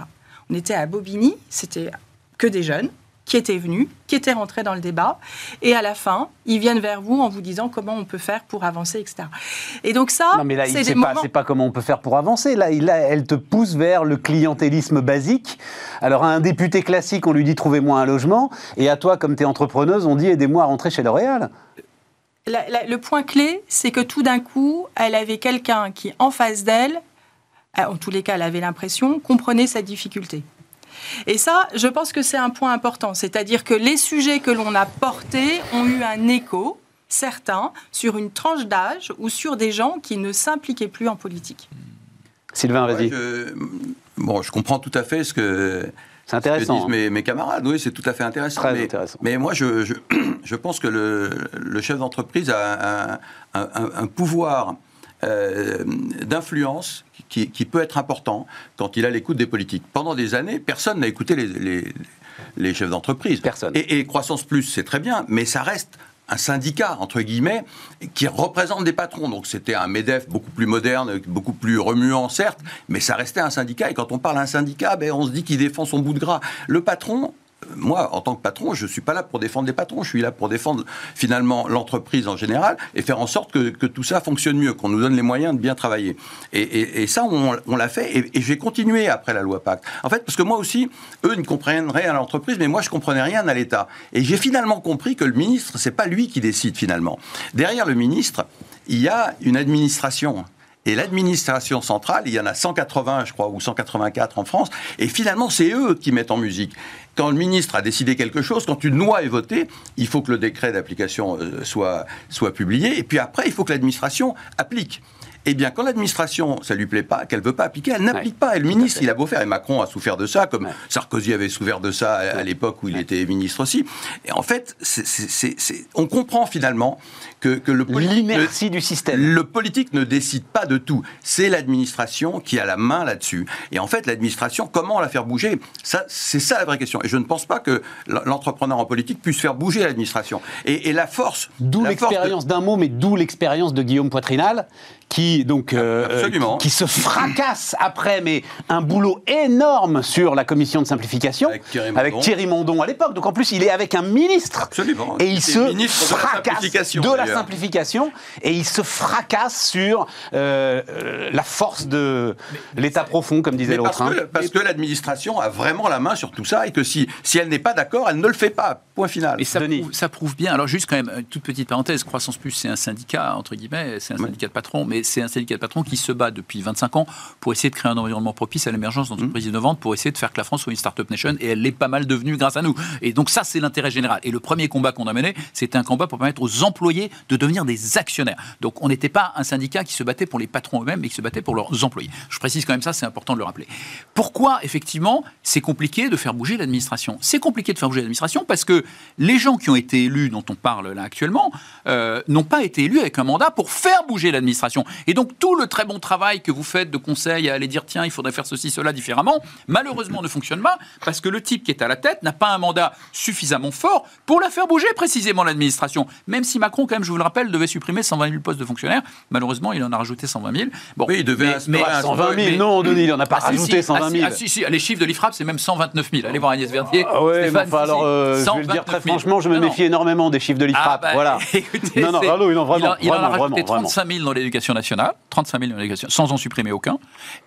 On était à Bobigny, c'était que des jeunes qui étaient venus, qui étaient rentrés dans le débat, et à la fin, ils viennent vers vous en vous disant comment on peut faire pour avancer, etc. Et donc ça, Non, mais là, c'est pas, moments... c'est pas comment on peut faire pour avancer. Là, il- là, elle te pousse vers le clientélisme basique. Alors, à un député classique, on lui dit trouvez-moi un logement. Et à toi, comme tu es entrepreneuse, on dit aidez-moi à rentrer chez L'Oréal. La- la- le point clé, c'est que tout d'un coup, elle avait quelqu'un qui, en face d'elle, euh, en tous les cas, elle avait l'impression, comprenait sa difficulté. Et ça, je pense que c'est un point important. C'est-à-dire que les sujets que l'on a portés ont eu un écho, certains, sur une tranche d'âge ou sur des gens qui ne s'impliquaient plus en politique. Sylvain, vas-y. Ouais, je- Bon, je comprends tout à fait ce que, C'est ce que intéressant. disent mes, mes camarades. Oui, c'est tout à fait intéressant. Très mais, intéressant. mais moi, je, je, je pense que le, le chef d'entreprise a un, un- un- un pouvoir euh, d'influence qui, qui peut être important quand il a l'écoute des politiques. Pendant des années, personne n'a écouté les, les- les chefs d'entreprise. Personne. Et, et Croissance Plus, c'est très bien, mais ça reste un syndicat, entre guillemets, qui représente des patrons. Donc c'était un MEDEF beaucoup plus moderne, beaucoup plus remuant, certes, mais ça restait un syndicat. Et quand on parle à un syndicat, ben, on se dit qu'il défend son bout de gras. Le patron, moi, en tant que patron, je ne suis pas là pour défendre les patrons, je suis là pour défendre finalement l'entreprise en général et faire en sorte que, que tout ça fonctionne mieux, qu'on nous donne les moyens de bien travailler. Et, ça, on, l'a fait et, et j'ai continué après la loi Pacte. En fait, parce que moi aussi, eux ne comprennent rien à l'entreprise, mais moi, je comprenais rien à l'État. Et j'ai finalement compris que le ministre, c'est pas lui qui décide finalement. Derrière le ministre, il y a une administration. Et l'administration centrale, il y en a 180, je crois, ou 184 en France, et finalement, c'est eux qui mettent en musique quand le ministre a décidé quelque chose, quand une loi est votée, il faut que le décret d'application euh, soit, soit publié, et puis après, il faut que l'administration applique. Eh bien, quand l'administration, ça lui plaît pas, qu'elle veut pas appliquer, elle n'applique pas. Et le ministre, il a beau faire, et Macron a souffert de ça, comme Sarkozy avait souffert de ça à, l'époque où il était ministre aussi. Et en fait, on comprend finalement que, le politique, du système. Le politique ne décide pas de tout. C'est l'administration qui a la main là-dessus. Et en fait, l'administration, comment la faire bouger? Ça, c'est ça la vraie question. Et je ne pense pas que l'entrepreneur en politique puisse faire bouger l'administration. Et, la force. D'où l'expérience d'un mot, mais d'où l'expérience de Guillaume Poitrinal qui donc euh, euh, qui, se fracasse après, mais un boulot énorme sur la commission de simplification avec Thierry Mondon, à l'époque. Donc en plus, il est avec un ministre Absolument. et il se fracasse de la, simplification et il se fracasse sur euh, la force de l'État profond, comme disait l'autre. Parce, hein. parce que, l'administration a vraiment la main sur tout ça et que si, si elle n'est pas d'accord, elle ne le fait pas. Point final. Et ça, prouve, ça prouve bien. Alors juste quand même, une toute petite parenthèse, Croissance Plus, c'est un syndicat, entre guillemets, c'est un syndicat de patrons, mais c'est un syndicat de patrons qui se bat depuis 25 ans pour essayer de créer un environnement propice à l'émergence d'entreprises mmh. innovantes, pour essayer de faire que la France soit une start-up nation, et elle l'est pas mal devenue grâce à nous. Et donc ça, c'est l'intérêt général. Et le premier combat qu'on a mené, c'était un combat pour permettre aux employés de devenir des actionnaires. Donc on n'était pas un syndicat qui se battait pour les patrons eux-mêmes, mais qui se battait pour leurs employés. Je précise quand même ça, c'est important de le rappeler. Pourquoi, effectivement, c'est compliqué de faire bouger l'administration? C'est compliqué de faire bouger l'administration parce que les gens qui ont été élus, dont on parle là actuellement, euh, n'ont pas été élus avec un mandat pour faire bouger l'administration. Et donc tout le très bon travail que vous faites de conseil à aller dire tiens, il faudrait faire ceci, cela différemment, malheureusement ne fonctionne pas parce que le type qui est à la tête n'a pas un mandat suffisamment fort pour la faire bouger précisément l'administration. Même si Macron, quand même, je vous le rappelle, devait supprimer 120 000 postes de fonctionnaires, malheureusement il en a rajouté 120 000. Bon, oui, il devait mais, 120 000, non, Denis, il n'en a pas ah, rajouté 120 000. Ah, si, si, les chiffres de l'IFRAP, c'est même 129 000. Allez voir Agnès Verdier. Ah, ouais, alors, euh, je vais le dire très franchement, je me méfie énormément des chiffres de l'IFRAP. Ah, bah, voilà. non, non, non, vraiment, il, en a rajouté 35 000 dans l'éducation nationale, 35 000 dans l'éducation, sans en supprimer aucun.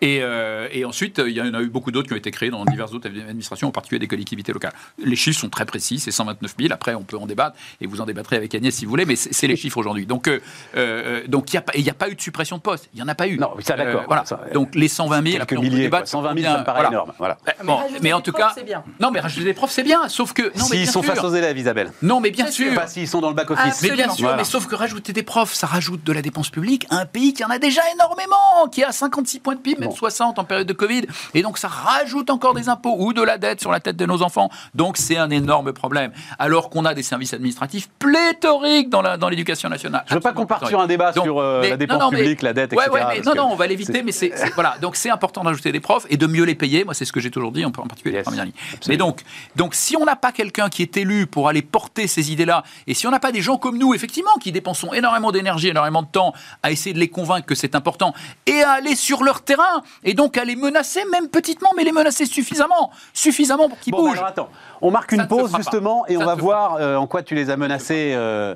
Et, euh, et, ensuite, il y en a eu beaucoup d'autres qui ont été créés dans diverses autres administrations, en particulier des collectivités locales. Les chiffres sont très précis, c'est 129 000. Après, on peut en débattre, et vous en débattrez avec Agnès si vous voulez, mais c'est les chiffres aujourd'hui. Donc, euh, euh, donc il n'y a, a, pas eu de suppression de poste. Il n'y en a pas eu. Non, ça d'accord. voilà. donc les 120 000, après, on milliers, peut débattre. 120 000, ça me paraît énorme. Voilà. Bon, mais, en tout cas, non, mais rajouter des profs, c'est bien, sauf que s'ils sont face aux élèves, Isabelle. Non, mais bien sûr. Pas s'ils sont dans le back office. Mais bien sûr, mais sauf que rajouter des profs, ça rajoute de la dépense publique à un pays qui en a déjà énormément, qui a 56 points de PIB, même 60 en période de Covid, et donc ça rajoute encore des impôts ou de la dette sur la tête de nos enfants. Donc c'est un énorme problème. Alors qu'on a des services administratifs pléthoriques dans l'éducation dans nationale. Je veux pas qu'on parte sur un débat sur euh, la dépense publique, la dette, etc. non, non, on va l'éviter, mais c'est voilà. Donc c'est important d'ajouter des profs et de mieux les payer. Moi, c'est ce que j'ai toujours dit, en particulier les premières lignes. Mais donc, donc si on n'a pas quelqu'un qui est élu pour aller porter ces idées-là, et si on n'a pas des gens comme nous, effectivement, qui dépensons énormément d'énergie, énormément de temps à essayer de les convaincre que c'est important et à aller sur leur terrain et donc à les menacer, même petitement, mais les menacer suffisamment, suffisamment pour qu'ils bougent. attends, on marque une pause justement et on va voir euh, en quoi tu les as menacés euh,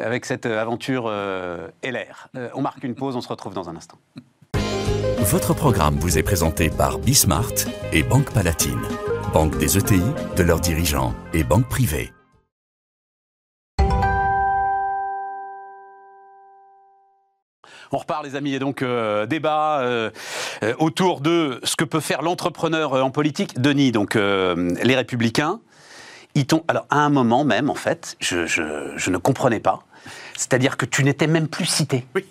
avec cette aventure euh, LR. on marque une pause, on se retrouve dans un instant. Votre programme vous est présenté par Bismart et Banque Palatine, banque des ETI, de leurs dirigeants et banque privée. On repart, les amis, et donc euh, débat euh, euh, autour de ce que peut faire l'entrepreneur en politique. Denis, donc les Républicains, ils alors à un moment même, en fait, je, je ne comprenais pas. C'est-à-dire que tu n'étais même plus cité. Oui.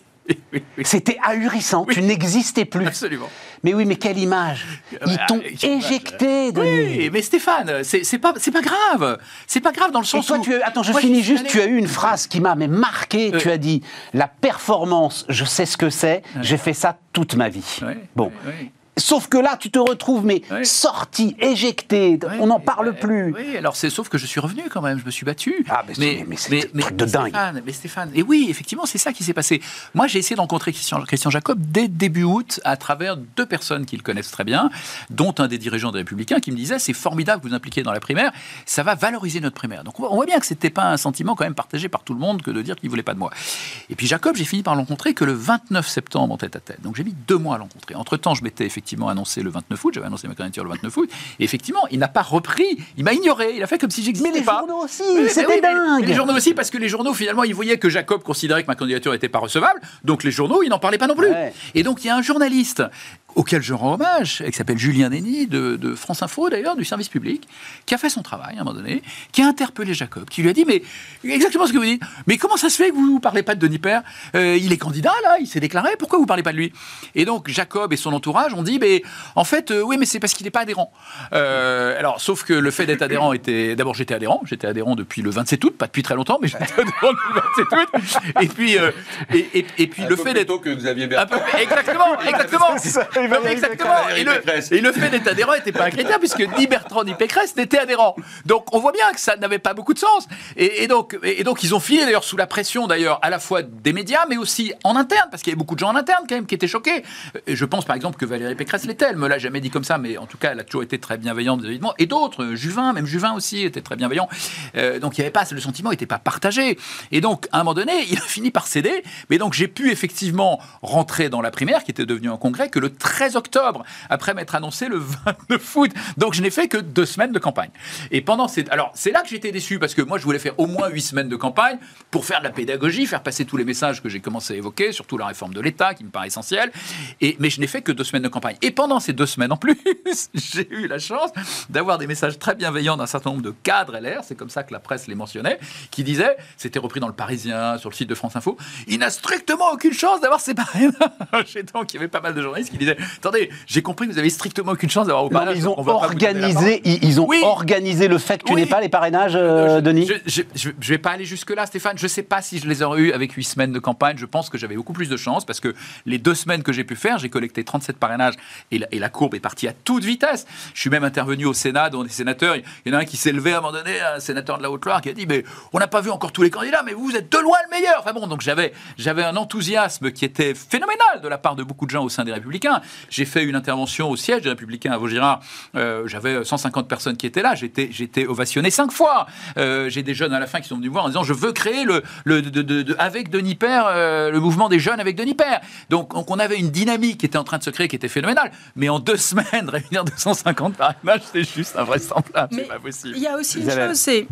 C'était ahurissant, tu n'existais plus. Absolument. Mais oui, mais quelle image Ils t'ont éjecté, Denis. Oui, mais Stéphane, c'est pas, pas grave. C'est pas grave dans le sens toi, où... Tu, attends, je finis juste. Tu as eu une phrase qui m'a marqué. Tu as dit la performance, je sais ce que c'est. J'ai fait ça toute ma vie. bon, Sauf que là, tu te retrouves, mais sorti, éjecté, on n'en parle plus. Oui, alors c'est sauf que je suis revenu quand même, je me suis battu. Ah, mais, mais, c'est un truc de dingue. Stéphane, mais Stéphane, et oui, effectivement, c'est ça qui s'est passé. Moi, j'ai essayé de rencontrer Christian, Christian Jacob dès début août à travers deux personnes qui le connaissent très bien, dont un des dirigeants des Républicains qui me disait c'est formidable que vous impliquez dans la primaire, ça va valoriser notre primaire. Donc on voit bien que c'était pas un sentiment quand même partagé par tout le monde que de dire qu'il voulait pas de moi. Et puis Jacob, j'ai fini par le rencontrer que le 29 septembre en tête à tête. Donc j'ai mis deux mois à le rencontrer. Entre temps, je m'étais effectivement effectivement annoncé le 29 août. J'avais annoncé ma candidature le 29 août. Et effectivement, il n'a pas repris. Il m'a ignoré. Il a fait comme si j'existais Mais les pas. journaux aussi, c'était oui, dingue. mais Les journaux aussi, parce que les journaux, finalement, ils voyaient que Jacob considérait que ma candidature n'était pas recevable. Donc les journaux, ils n'en parlaient pas non plus. Ouais. Et donc il y a un journaliste auquel je rends hommage, qui s'appelle Julien Denis, de, de France Info d'ailleurs, du service public, qui a fait son travail à un moment donné, qui a interpellé Jacob, qui lui a dit Mais exactement ce que vous dites, mais comment ça se fait que vous ne parlez pas de Denis Père? Euh, Il est candidat là, il s'est déclaré, pourquoi vous ne parlez pas de lui? Et donc Jacob et son entourage ont dit Mais en fait, euh, oui, mais c'est parce qu'il n'est pas adhérent. Euh, alors, sauf que le fait d'être adhérent était. D'abord, j'étais adhérent, j'étais adhérent depuis le 27 août, pas depuis très longtemps, mais j'étais adhérent depuis le 27 août. Et puis, et, et- et puis le fait d'être. que Xavier Un peu- exactement, exactement. Il va exactement. Et le, Pécresse. et le fait d'être adhérent n'était pas un critère puisque ni Bertrand ni Pécresse n'étaient adhérents. Donc on voit bien que ça n'avait pas beaucoup de sens. Et, et donc, et donc ils ont filé d'ailleurs sous la pression d'ailleurs à la fois des médias mais aussi en interne parce qu'il y avait beaucoup de gens en interne quand même qui étaient choqués. Et je pense par exemple que Valérie Pécresse l'était. Elle me l'a jamais dit comme ça, mais en tout cas elle a toujours été très bienveillante évidemment. Et d'autres, euh, Juvin, même Juvin aussi était très bienveillant. Euh, donc il y avait pas le sentiment n'était pas partagé. Et donc à un moment donné, il a fini par céder. Mais donc j'ai pu effectivement rentrer dans la primaire qui était devenue un congrès que le 13 octobre après m'être annoncé le 29 août. Donc je n'ai fait que deux semaines de campagne. Et pendant ces alors c'est là que j'étais déçu parce que moi je voulais faire au moins huit semaines de campagne pour faire de la pédagogie, faire passer tous les messages que j'ai commencé à évoquer, surtout la réforme de l'État qui me paraît essentielle. Et mais je n'ai fait que deux semaines de campagne. Et pendant ces deux semaines en plus, j'ai eu la chance d'avoir des messages très bienveillants d'un certain nombre de cadres LR, c'est comme ça que la presse les mentionnait, qui disaient, c'était repris dans le Parisien, sur le site de France Info, il n'a strictement aucune chance d'avoir ses parrainages. Et donc il y avait pas mal de journalistes qui disaient, attendez, j'ai compris que vous avez strictement aucune chance d'avoir parrainages. mais ils ont on organisé, ils, ont Oui. organisé le fait que tu Oui. n'aies pas les parrainages, euh, Je- Denis. Je, je vais pas aller jusque-là, Stéphane. Je sais pas si je les aurais eu avec 8 semaines de campagne. Je pense que j'avais beaucoup plus de chance parce que les deux semaines que j'ai pu faire, j'ai collecté 37 parrainages et la, et la courbe est partie à toute vitesse. Je suis même intervenu au Sénat, dont des sénateurs. Il y en a un qui s'est levé à un moment donné, un sénateur de la Haute-Loire, qui a dit Mais on n'a pas vu encore tous les candidats, mais vous, êtes de loin le meilleur. Enfin bon, donc j'avais un enthousiasme qui était phénoménal de la part de beaucoup de gens au sein des Républicains. J'ai fait une intervention au siège des Républicains à Vaugirard. Euh, j'avais 150 personnes qui étaient là. J'étais, j'étais ovationné cinq fois. Euh, j'ai des jeunes à la fin qui sont venus me voir en disant Je veux créer le, le de- de- de- avec Denis Père, euh, le mouvement des jeunes avec Denis Père. Donc, donc on avait une dynamique qui était en train de se créer, qui était phénoménale. Mais en deux semaines, réunir 250 parrainages, c'est juste invraisemblable. C'est pas possible. Il y a aussi une chose, c'est.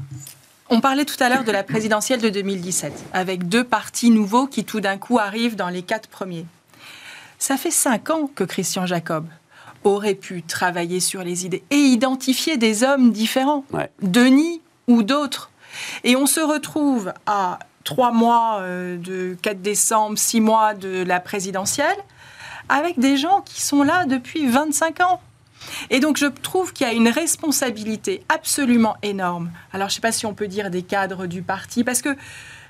On parlait tout à l'heure de la présidentielle de 2017, avec deux partis nouveaux qui tout d'un coup arrivent dans les quatre premiers. Ça fait cinq ans que Christian Jacob aurait pu travailler sur les idées et identifier des hommes différents, Ouais. Denis ou d'autres. Et on se retrouve à trois mois euh, de 4 décembre, six mois de la présidentielle, avec des gens qui sont là depuis 25 ans. Et donc je trouve qu'il y a une responsabilité absolument énorme. Alors je ne sais pas si on peut dire des cadres du parti, parce que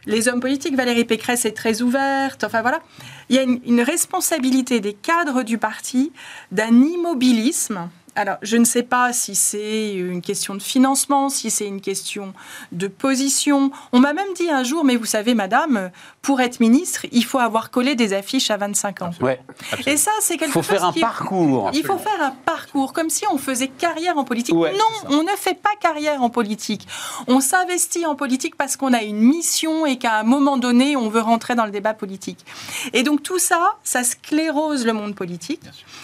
les hommes politiques, Valérie Pécresse est très ouverte, enfin voilà. Il y a une, une responsabilité des cadres du parti d'un immobilisme. Alors, je ne sais pas si c'est une question de financement, si c'est une question de position. On m'a même dit un jour, mais vous savez, madame, pour être ministre, il faut avoir collé des affiches à 25 ans. Ouais. Et ça, c'est quelque Il faut chose faire un qui- parcours. il faut faire un parcours, comme si on faisait carrière en politique. Ouais, non, on ne fait pas carrière en politique. On s'investit en politique parce qu'on a une mission et qu'à un moment donné, on veut rentrer dans le débat politique. Et donc tout ça, ça sclérose le monde politique.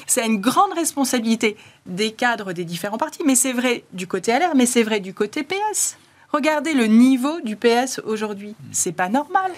C'est une grande responsabilité des cadres des différents partis, mais c'est vrai du côté LR, mais c'est vrai du côté PS. Regardez le niveau du PS aujourd'hui. C'est pas normal.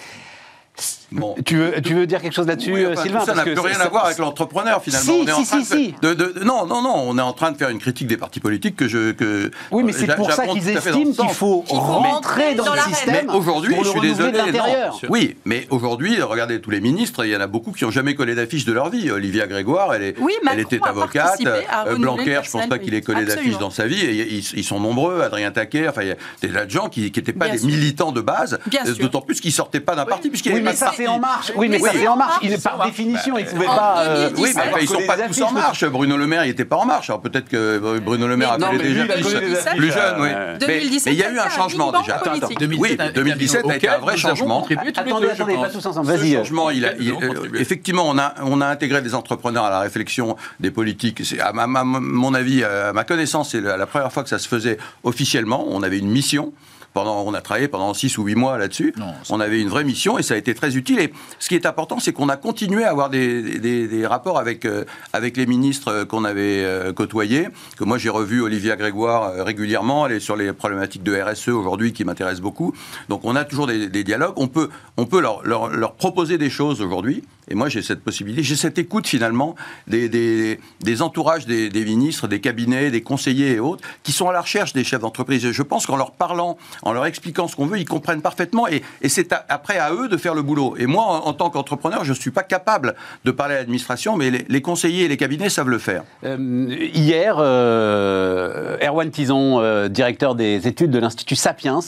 Bon. Tu veux, tu veux dire quelque chose là-dessus, Oui, euh, enfin, Sylvain tout ça n'a plus rien à voir avec l'entrepreneur finalement. Si, on est en si, train si, de, si. de- de- non, non, non, on est en train de faire une critique des partis politiques que je. Que, Oui, mais c'est j'a- pour ça qu'ils estiment qu'il faut rentrer dans, dans le système. Mais aujourd'hui, je suis désolé. de l'intérieur. non. Oui, mais aujourd'hui, regardez tous les ministres, il y en a beaucoup qui n'ont jamais collé d'affiche de leur vie. Olivia Grégoire, elle, est, Oui, elle était avocate. Euh, Blanquer, je pense personnel pas qu'il ait collé d'affiche dans sa vie. Et ils, sont nombreux, Adrien Taquet, enfin, il y a des gens qui n'étaient pas des militants de base, Bien euh, sûr. d'autant plus qu'ils sortaient pas d'un parti, puisqu'il y Oui, mais ça c'est en marche. Oui, mais ça c'est en marche. Il, sont par marche. définition, il ne pouvait pas. euh, 2017. Oui, mais ils sont pas tous en marche. Bruno Le Maire, il était pas en marche. Alors peut-être que Bruno Le Maire Mais a non, collé mais des lui, il a affiches. collé des affiches. Plus jeune, oui. Euh, Mais- 2017, mais il y a eu un changement déjà. politique. 2017 Oui, 2017 a été un vrai changement. Attendez, attendez, pas tous ensemble. Vas-y. changement, euh, contribué. effectivement, on a, on a intégré des entrepreneurs à la réflexion des politiques. C'est, à mon avis, à ma connaissance, c'est la, la première fois que ça se faisait officiellement. On avait une mission pendant, on a travaillé pendant 6 ou 8 mois là-dessus. On avait une vraie mission et ça a été très utile. Et ce qui est important, c'est qu'on a continué à avoir des, des- des rapports avec, euh, avec les ministres euh, qu'on avait euh, côtoyés. Que moi, j'ai revu Olivia Grégoire euh, régulièrement. Elle est sur les problématiques de RSE aujourd'hui qui m'intéressent beaucoup. Donc, on a toujours des, des dialogues. On peut, on peut leur, leur- leur proposer des choses aujourd'hui. Et moi, j'ai cette possibilité, j'ai cette écoute finalement des, des, entourages des, ministres, des cabinets, des conseillers et autres, qui sont à la recherche des chefs d'entreprise. Et je pense qu'en leur parlant, en leur expliquant ce qu'on veut, ils comprennent parfaitement. Et, c'est après à eux de faire le boulot. Et moi, en, tant qu'entrepreneur, je ne suis pas capable de parler à l'administration, mais les, conseillers et les cabinets savent le faire. Euh, hier, euh, Erwan Tison, euh, directeur des études de l'Institut Sapiens,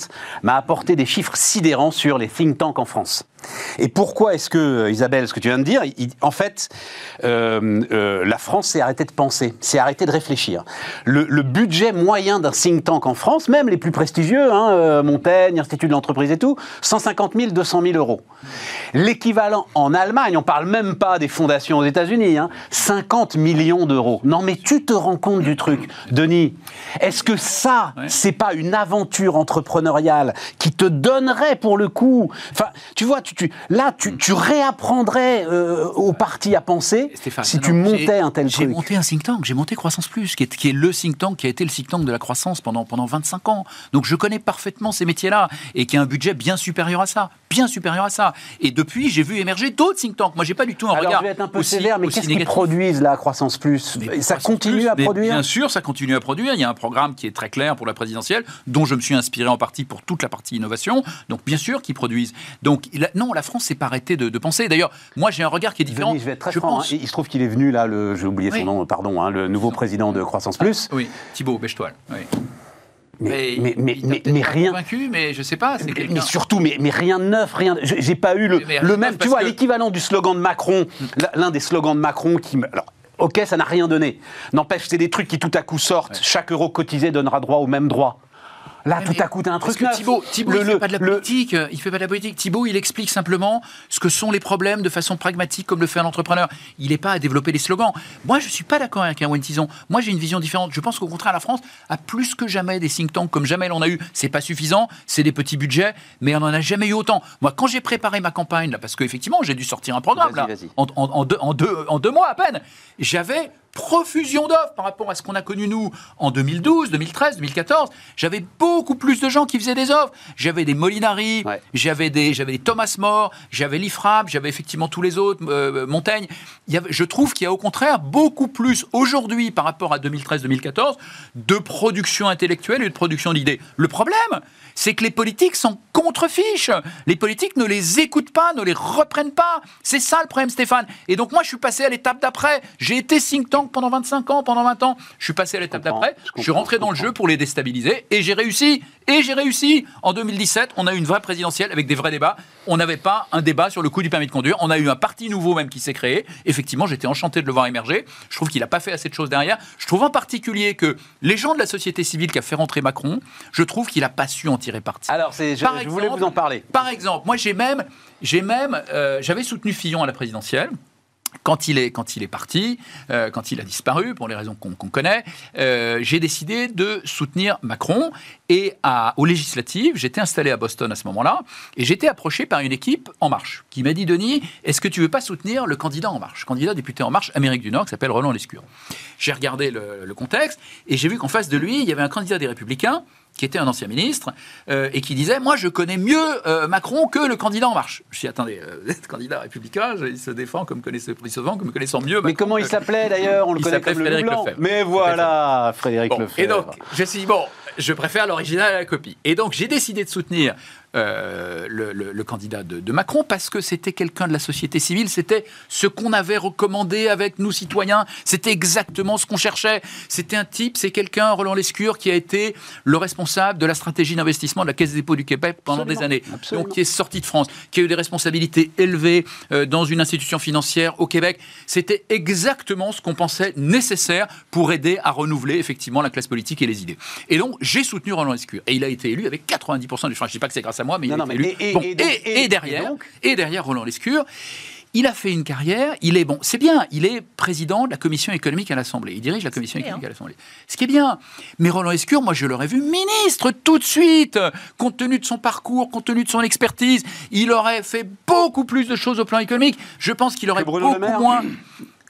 m'a apporté des chiffres sidérants sur les think tanks en France. Et pourquoi est-ce que, Isabelle, ce que viens de dire, il- en fait, euh, euh, la France s'est arrêtée de penser, s'est arrêtée de réfléchir. Le, le budget moyen d'un think tank en France, même les plus prestigieux, hein, euh, Montaigne, Institut de l'entreprise et tout, 150 000, 200 000 euros. L'équivalent en Allemagne, on parle même pas des fondations aux États-Unis, hein, 50 millions d'euros. Non, mais tu te rends compte du truc, Denis Est-ce que ça, Ouais. c'est pas une aventure entrepreneuriale qui te donnerait pour le coup Enfin, tu vois, tu, tu- là, tu, tu réapprendrais euh, au parti à penser Stéphane, si tu non, montais j'ai- un tel J'ai truc. monté un think tank, j'ai monté Croissance Plus, qui est, qui est le think tank qui a été le think tank de la croissance pendant, pendant 25 ans. Donc je connais parfaitement ces métiers-là et qui a un budget bien supérieur à ça, bien supérieur à ça. Et depuis, j'ai vu émerger d'autres think tanks. Moi, j'ai pas du tout un Alors, regard je vais être un peu aussi- sévère, mais qu'est-ce qu'ils produisent là, Croissance Plus? Mais Ça Croissance continue Plus, à produire Bien sûr, ça continue à produire. Il y a un programme qui est très clair pour la présidentielle, dont je me suis inspiré en partie pour toute la partie innovation. Donc, bien sûr qu'ils produisent. Donc, il a- non, la France s'est pas arrêtée de, de penser. D'ailleurs, moi, j'ai un regard qui est différent. Denis, je vais être très Je franc. pense- hein. Il se trouve qu'il est venu là, le, j'ai oublié son nom, pardon, hein, le nouveau président de Croissance Plus. Oui, Thibaut Bechtoil. Oui. Mais, mais, mais, mais- rien. Convaincu, mais je sais pas. Mais, surtout, mais, mais rien de neuf, rien. de- J'ai pas eu le, même. Tu vois, que- l'équivalent du slogan de Macron, l'un des slogans de Macron qui me. Alors, ok, ça n'a rien donné. N'empêche, c'est des trucs qui tout à coup sortent. Chaque euro cotisé donnera droit au même droit. Là, tout mais à coup, t'as un parce truc que neuf. Thibaut, Thibaut Le- il fait le- pas de la le- politique. euh, Il fait pas de la politique. Thibaut, il explique simplement ce que sont les problèmes de façon pragmatique, comme le fait un entrepreneur. Il n'est pas à développer les slogans. Moi, je suis pas d'accord avec un Tison. Moi, j'ai une vision différente. Je pense qu'au contraire, la France a plus que jamais des think tanks, comme jamais elle en a eu. C'est pas suffisant. C'est des petits budgets, mais on en a jamais eu autant. Moi, quand j'ai préparé ma campagne, là, parce qu'effectivement, j'ai dû sortir un programme là, vas-y. en, en- en deux, en deux- en deux mois à peine, j'avais profusion d'offres par rapport à ce qu'on a connu nous en 2012, 2013, 2014. J'avais beaucoup plus de gens qui faisaient des offres. J'avais des Molinari, Ouais. j'avais des, j'avais des Thomas More, j'avais l'IFRAP, j'avais effectivement tous les autres, euh, Montaigne. Il y avait- je trouve qu'il y a au contraire beaucoup plus aujourd'hui par rapport à 2013-2014 de production intellectuelle et de production d'idées. Le problème, c'est que les politiques s'en contrefichent. Les politiques ne les écoutent pas, ne les reprennent pas. C'est ça le problème, Stéphane. Et donc moi, je suis passé à l'étape d'après. J'ai été think tank pendant 25 ans, pendant 20 ans. Je suis passé à l'étape d'après. je Je suis rentré dans le jeu pour les déstabiliser et j'ai réussi. Et j'ai réussi. En 2017, on a eu une vraie présidentielle avec des vrais débats. On n'avait pas un débat sur le coût du permis de conduire. On a eu un parti nouveau même qui s'est créé. Effectivement, j'étais enchanté de le voir émerger. Je trouve qu'il n'a pas fait assez de choses derrière. Je trouve en particulier que les gens de la société civile qui a fait rentrer Macron, je trouve qu'il n'a pas su en tirer parti. Alors, je, Par je voulais exemple- vous en parler. Par exemple, moi j'ai même, j'ai même, euh, j'avais soutenu Fillon à la présidentielle. Quand il est, quand il est parti, euh, quand il a disparu, pour les raisons qu'on connaît, euh, j'ai décidé de soutenir Macron. Et aux législatives, j'étais installé à Boston à ce moment-là, et j'étais approché par une équipe En Marche, qui m'a dit, Denis, est-ce que tu veux pas soutenir le candidat En Marche, candidat député En Marche, Amérique du Nord, qui s'appelle Roland Lescure J'ai regardé le contexte, et j'ai vu qu'en face de lui, il y avait un candidat des Républicains, qui était un ancien ministre, euh, et qui disait Moi, je connais mieux euh, Macron que le candidat En Marche. Je me suis dit Attendez, euh, vous êtes candidat républicain, il se défend comme souvent, comme connaissant mieux. Mais comment il s'appelait d'ailleurs? On le Il connaît comme le Frédéric Blanc. Lefebvre. Mais voilà, Frédéric Bon, Lefebvre. et donc, je me suis dit, bon, je préfère l'original à la copie. Et donc, j'ai décidé de soutenir euh, le, le- le candidat de, de Macron parce que c'était quelqu'un de la société civile, c'était ce qu'on avait recommandé avec nous citoyens, c'était exactement ce qu'on cherchait. C'était un type, c'est quelqu'un, Roland Lescure, qui a été le responsable de la stratégie d'investissement de la Caisse des dépôts du Québec pendant Absolument, des années. absolument. Donc, qui est sorti de France, qui a eu des responsabilités élevées euh, dans une institution financière au Québec. C'était exactement ce qu'on pensait nécessaire pour aider à renouveler effectivement la classe politique et les idées. Et donc, j'ai soutenu Roland Lescure. Et il a été élu avec 90% du. Enfin, je ne dis pas que c'est grâce à moi, mais Non, il a non, été mais élu. et- et- Bon, et donc- et, et- et derrière, et donc et derrière Roland Lescure, il a fait une carrière, il est bon, c'est bien, il est président de la commission économique à l'Assemblée, il dirige la commission économique à l'Assemblée. Ce qui est bien. Mais Roland Lescure, moi je l'aurais vu ministre tout de suite, compte tenu de son parcours, compte tenu de son expertise, il aurait fait beaucoup plus de choses au plan économique. Je pense qu'il aurait beaucoup moins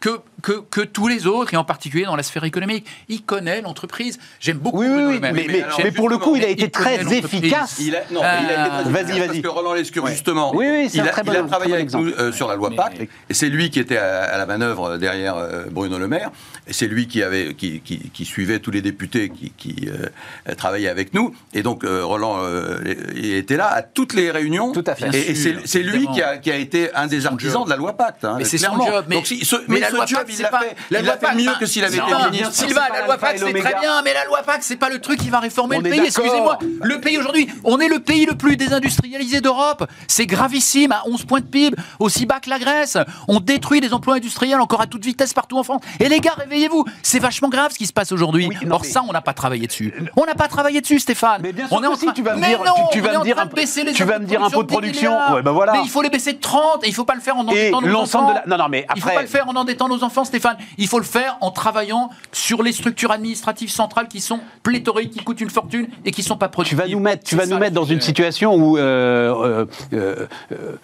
que, que, que, tous les autres, et en particulier dans la sphère économique. Il connaît l'entreprise. J'aime beaucoup. Oui, oui, mais, mais, mais, pour le coup, il a été très efficace. Il a, non, il a été très vas-y, vas-y. Parce que Roland Lescure, justement, oui, oui, il, a, très il a travaillé avec nous euh, sur la loi Pacte, et c'est lui qui était à, à la manœuvre derrière euh, Bruno Le Maire, et c'est lui qui, avait, qui, qui, qui, suivait tous les députés qui, qui euh, travaillaient avec nous, et donc euh, Roland il était là à toutes les réunions. Tout à fait. Et, et c'est lui qui a, qui a, été un des artisans de la loi Pacte. Hein, mais c'est son job. Mais, loi il l'a fait, la loi fait mieux que s'il avait été ministre. Sylvain, la loi Pacte, c'est très bien, mais la loi Pacte, c'est pas le truc qui va réformer le pays. Excusez-moi. Le pays aujourd'hui, on est le pays le plus désindustrialisé d'Europe. C'est gravissime, à 11 points de PIB, aussi bas que la Grèce. On détruit des emplois industriels encore à toute vitesse partout en France. Et les gars, réveillez-vous. C'est vachement grave ce qui se passe aujourd'hui. Or, ça, on n'a pas travaillé dessus. On n'a pas travaillé dessus, Stéphane. Mais bien sûr on est en train... tu vas me dire, tu, vas me dire, tu vas me dire un pot de production. Ouais, ben voilà. Mais il faut les baisser de 30 et il faut pas le faire en endettant. De la... Non, non, mais après... Il faut pas le faire en endettant nos enfants, Stéphane. Il faut le faire en travaillant sur les structures administratives centrales qui sont pléthoriques, qui coûtent une fortune et qui sont pas productives. Tu vas nous mettre, tu vas nous mettre dans une situation où euh, euh, euh,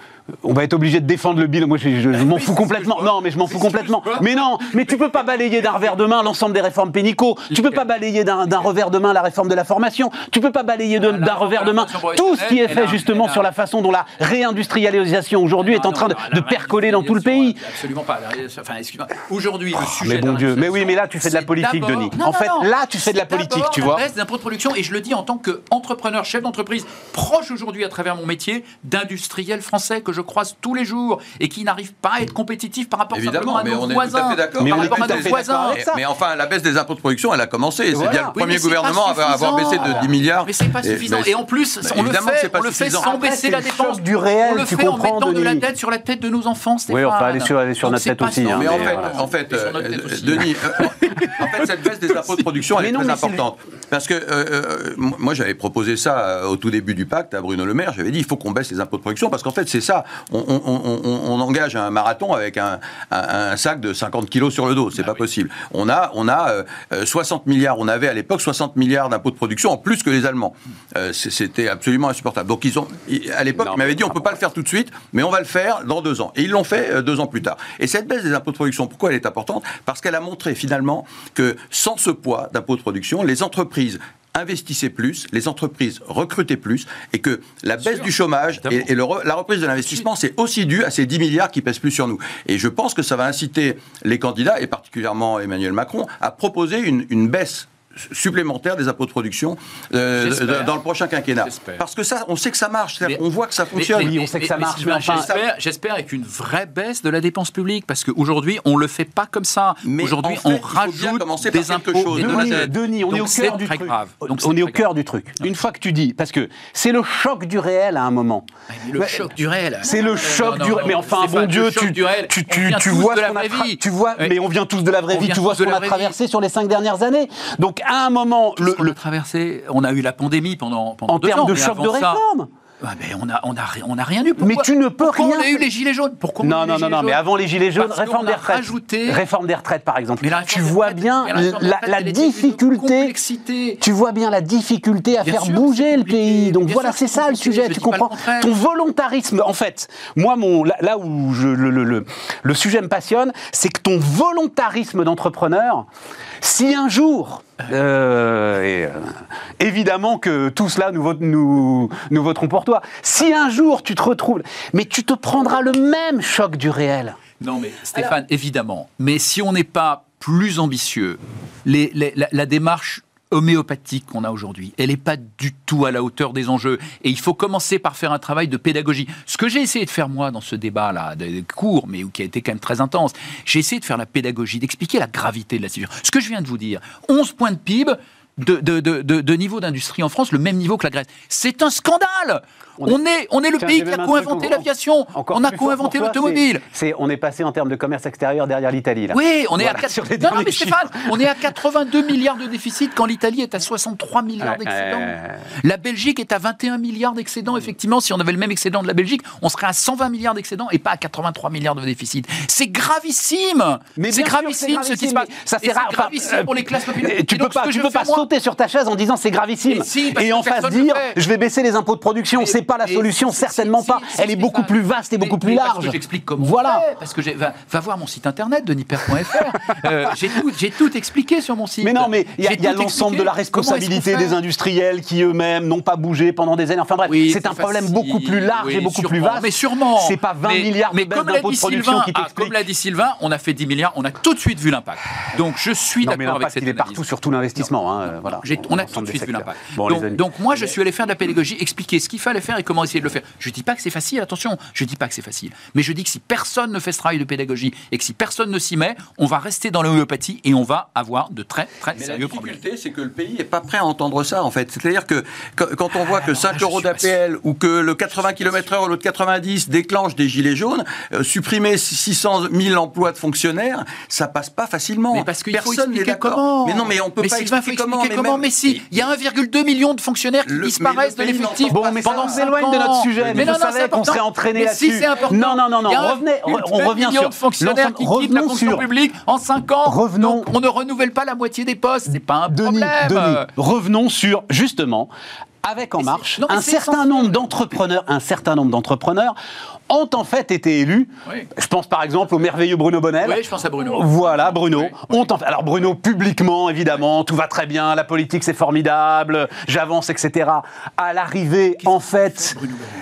on va être obligé de défendre le bilan. Moi, je, je, je m'en fous complètement. Non, mais je m'en fous complètement. Mais non, mais tu peux pas balayer d'un revers de main l'ensemble des réformes pénicaux. Tu peux pas balayer d'un revers de main la réforme de la formation. Tu peux pas balayer d'un revers de main tout ce qui est fait justement sur la façon dont la réindustrialisation aujourd'hui est en train de, de percoler dans tout le pays. Absolument pas. Enfin, excuse-moi. Aujourd'hui, le sujet. Mais bon Dieu. Mais oui, mais là, tu fais de la politique, Denis. En fait, là, tu fais de la politique, tu vois. Baisse d'impôts de production, et je le dis en tant qu'entrepreneur, chef d'entreprise, proche aujourd'hui à travers mon métier d'industriel français que je croise tous les jours et qui n'arrive pas à être compétitif par rapport Évidemment, à nos mais voisins. On on est tout à fait voisins. Mais, enfin, la baisse des impôts de production, elle a commencé. C'est bien le premier gouvernement à avoir baissé de 10 milliards. Mais c'est pas suffisant. Et en plus, on le fait, on le fait sans baisser la dépense du réel. On le fait en mettant de la dette sur la tête de nos enfants. Oui, on va aller sur notre tête aussi. Mais en fait, Denis, en fait, cette baisse des impôts de production, elle est très importante. Parce que moi, j'avais proposé ça au tout début du pacte à Bruno Le Maire. J'avais dit, il faut qu'on baisse les impôts de production parce qu'en fait, c'est ça. On engage un marathon avec un sac de 50 kilos sur le dos. C'est pas possible. On a, on a 60 milliards. On avait à l'époque 60 milliards d'impôts de production en plus que les Allemands. C'était absolument insupportable. Donc, ils ont, à l'époque, ils m'avaient dit, on peut pas le faire tout de suite, mais on va le faire dans deux ans. Et ils l'ont fait deux ans plus tard. Et cette baisse des impôts de production, pourquoi elle est importante? Parce qu'elle a montré finalement que sans ce poids d'impôts de production, les entreprises investissaient plus, les entreprises recrutaient plus, et que la baisse du chômage et, et le, la reprise de l'investissement, c'est aussi dû à ces 10 milliards qui pèsent plus sur nous. Et je pense que ça va inciter les candidats, et particulièrement Emmanuel Macron, à proposer une, une baisse supplémentaire des impôts de production euh, dans le prochain quinquennat. Parce que ça, on sait que ça marche, mais, on voit que ça fonctionne. Mais, mais, oui, on sait que ça marche. J'espère avec une vraie baisse de la dépense publique, parce qu'aujourd'hui, on ne le fait pas comme ça. Aujourd'hui, en fait, on rajoute des impôts chose. de Denis, Denis, on est au cœur du truc. Donc on est au cœur du truc. Une fois que tu dis, parce que c'est le choc du réel à un moment. Le choc du réel. C'est le choc du réel. Mais enfin, bon Dieu, tu vois ce qu'on a Tu vois, mais on vient tous de la vraie vie. Tu vois ce qu'on a traversé sur les cinq dernières années. Donc à un moment, le, le... traversé, on a eu la pandémie pendant, pendant en termes de choc de réforme. Ah on a, on a, on a rien eu. Pourquoi, mais tu ne peux pourquoi rien. On a eu les gilets jaunes? Pourquoi Non, non, non, non. Mais avant les gilets jaunes, Parce réforme des retraites. Rajouté... Réforme des retraites, par exemple. Mais tu vois bien la, la difficulté. Tu vois bien la difficulté à bien faire sûr, bouger le pays. Donc voilà, c'est ça le sujet. Tu comprends Ton volontarisme, en fait. Moi, mon là, là où je, le, le, le, le sujet me passionne, c'est que ton volontarisme d'entrepreneur, si un jour euh, et, euh, évidemment que tout cela, nous, nous, nous voterons pour toi. Si un jour tu te retrouves, mais tu te prendras le même choc du réel. Non, mais Stéphane, Alors... évidemment. Mais si on n'est pas plus ambitieux, les, les, la, la démarche homéopathique qu'on a aujourd'hui. Elle n'est pas du tout à la hauteur des enjeux. Et il faut commencer par faire un travail de pédagogie. Ce que j'ai essayé de faire moi dans ce débat-là, court, mais qui a été quand même très intense, j'ai essayé de faire la pédagogie, d'expliquer la gravité de la situation. Ce que je viens de vous dire, 11 points de PIB, de, de, de, de- de niveau d'industrie en France, le même niveau que la Grèce. C'est un scandale on, est, on est le pays qui a co-inventé l'aviation. On a co-inventé l'automobile. on est passé en termes de commerce extérieur derrière l'Italie. Oui, on est à Voilà, 4... sur les non, non, derniers mais Stéphane, on est à 82 milliards de déficit quand l'Italie est à 63 milliards Ouais, d'excédents. ouais. La Belgique est à 21 milliards d'excédents. Effectivement, si on avait le même excédent de la Belgique, on serait à 120 milliards d'excédents et pas à 83 milliards de déficit. C'est gravissime. C'est sûr, gravissime ce qui se passe. Ça sert gravissime enfin, pour les classes populaires. euh, Tu Et peux pas, tu peux pas moi- sur ta chaise en disant c'est gravissime. Si, et en face dire je vais baisser les impôts de production. C'est pas la solution, certainement pas. Elle est beaucoup plus vaste et beaucoup plus large. que j'explique comment Voilà. parce que va, voir mon site internet denisper.fr. Euh, j'ai tout, expliqué sur mon site. Mais non, mais il y a, l'ensemble de la responsabilité des industriels qui eux-mêmes n'ont pas bougé pendant des années. Enfin bref, c'est un problème beaucoup plus large et beaucoup plus vaste. Mais sûrement. C'est pas 20 Mais- milliards de d'impôts de production qui ah, comme l'a dit Sylvain, on a fait 10 milliards, on a tout de suite vu l'impact. Donc je suis d'accord avec cette il est partout sur tout l'investissement. hein, voilà, on a tout de suite vu l'impact. Bon, donc, moi, je suis allé faire de la pédagogie, expliquer ce qu'il fallait faire et comment essayer de le faire. Je dis pas que c'est facile, attention, je dis pas que c'est facile. Mais je dis que si personne ne fait ce travail de pédagogie et que si personne ne s'y met, on va rester dans l'homéopathie et on va avoir de très très Mais la sérieux problèmes. difficulté, c'est que le pays n'est pas prêt à entendre ça, en fait. C'est-à-dire que quand on voit que 5 Ah, je euros d'APL ou que le 80 km/h ou l'autre 90 déclenche des gilets jaunes, euh, supprimer 600 000 emplois de fonctionnaires, ça passe pas facilement. Mais parce qu'il faut Personne n'est d'accord. Mais non, mais on peut mais pas Sylvain, faut expliquer expliquer comment. Comment. même- Mais si, il y a 1,2 million de fonctionnaires qui Le- mais disparaissent le de l'effectif Bon, mais ça pendant 5 éloigne de notre sujet. Mais, non, vous non, c'est qu'on important. serait entraîné Mais là-dessus. Si, c'est important. Non, non, non, non. Il y a un- Revenez, on revient million sur de fonctionnaires qui quittent la fonction sur- publique en 5 ans. Revenons- Donc, on ne renouvelle pas la moitié des postes. C'est pas un Denis, problème. Denis, revenons sur justement avec En Marche non, un certain essentiel. nombre d'entrepreneurs, un certain nombre d'entrepreneurs ont en fait été élus. Oui. Je pense par exemple au merveilleux Bruno Bonnel. Oui, je pense à Bruno. Voilà, Bruno. Oui, Ont en fait- Alors Bruno, publiquement, évidemment, tout va très bien, la politique c'est formidable, j'avance, etc. À l'arrivée, en fait,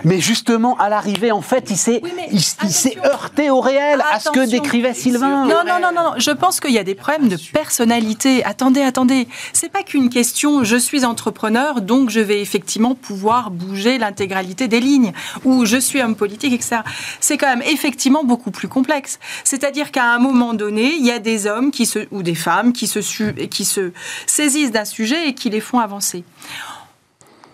mais justement, à l'arrivée, en fait, il s'est, il, il heurté au réel, à ce que décrivait Sylvain. Non, non, non, non, non. Je pense qu'il y a des problèmes de personnalité. Attendez, attendez. C'est pas qu'une question. Je suis entrepreneur, donc je vais effectivement pouvoir bouger l'intégralité des lignes. Ou je suis homme politique, etc. C'est quand même effectivement beaucoup plus complexe. C'est-à-dire qu'à un moment donné, il y a des hommes qui se, ou des femmes qui se, qui se saisissent d'un sujet et qui les font avancer.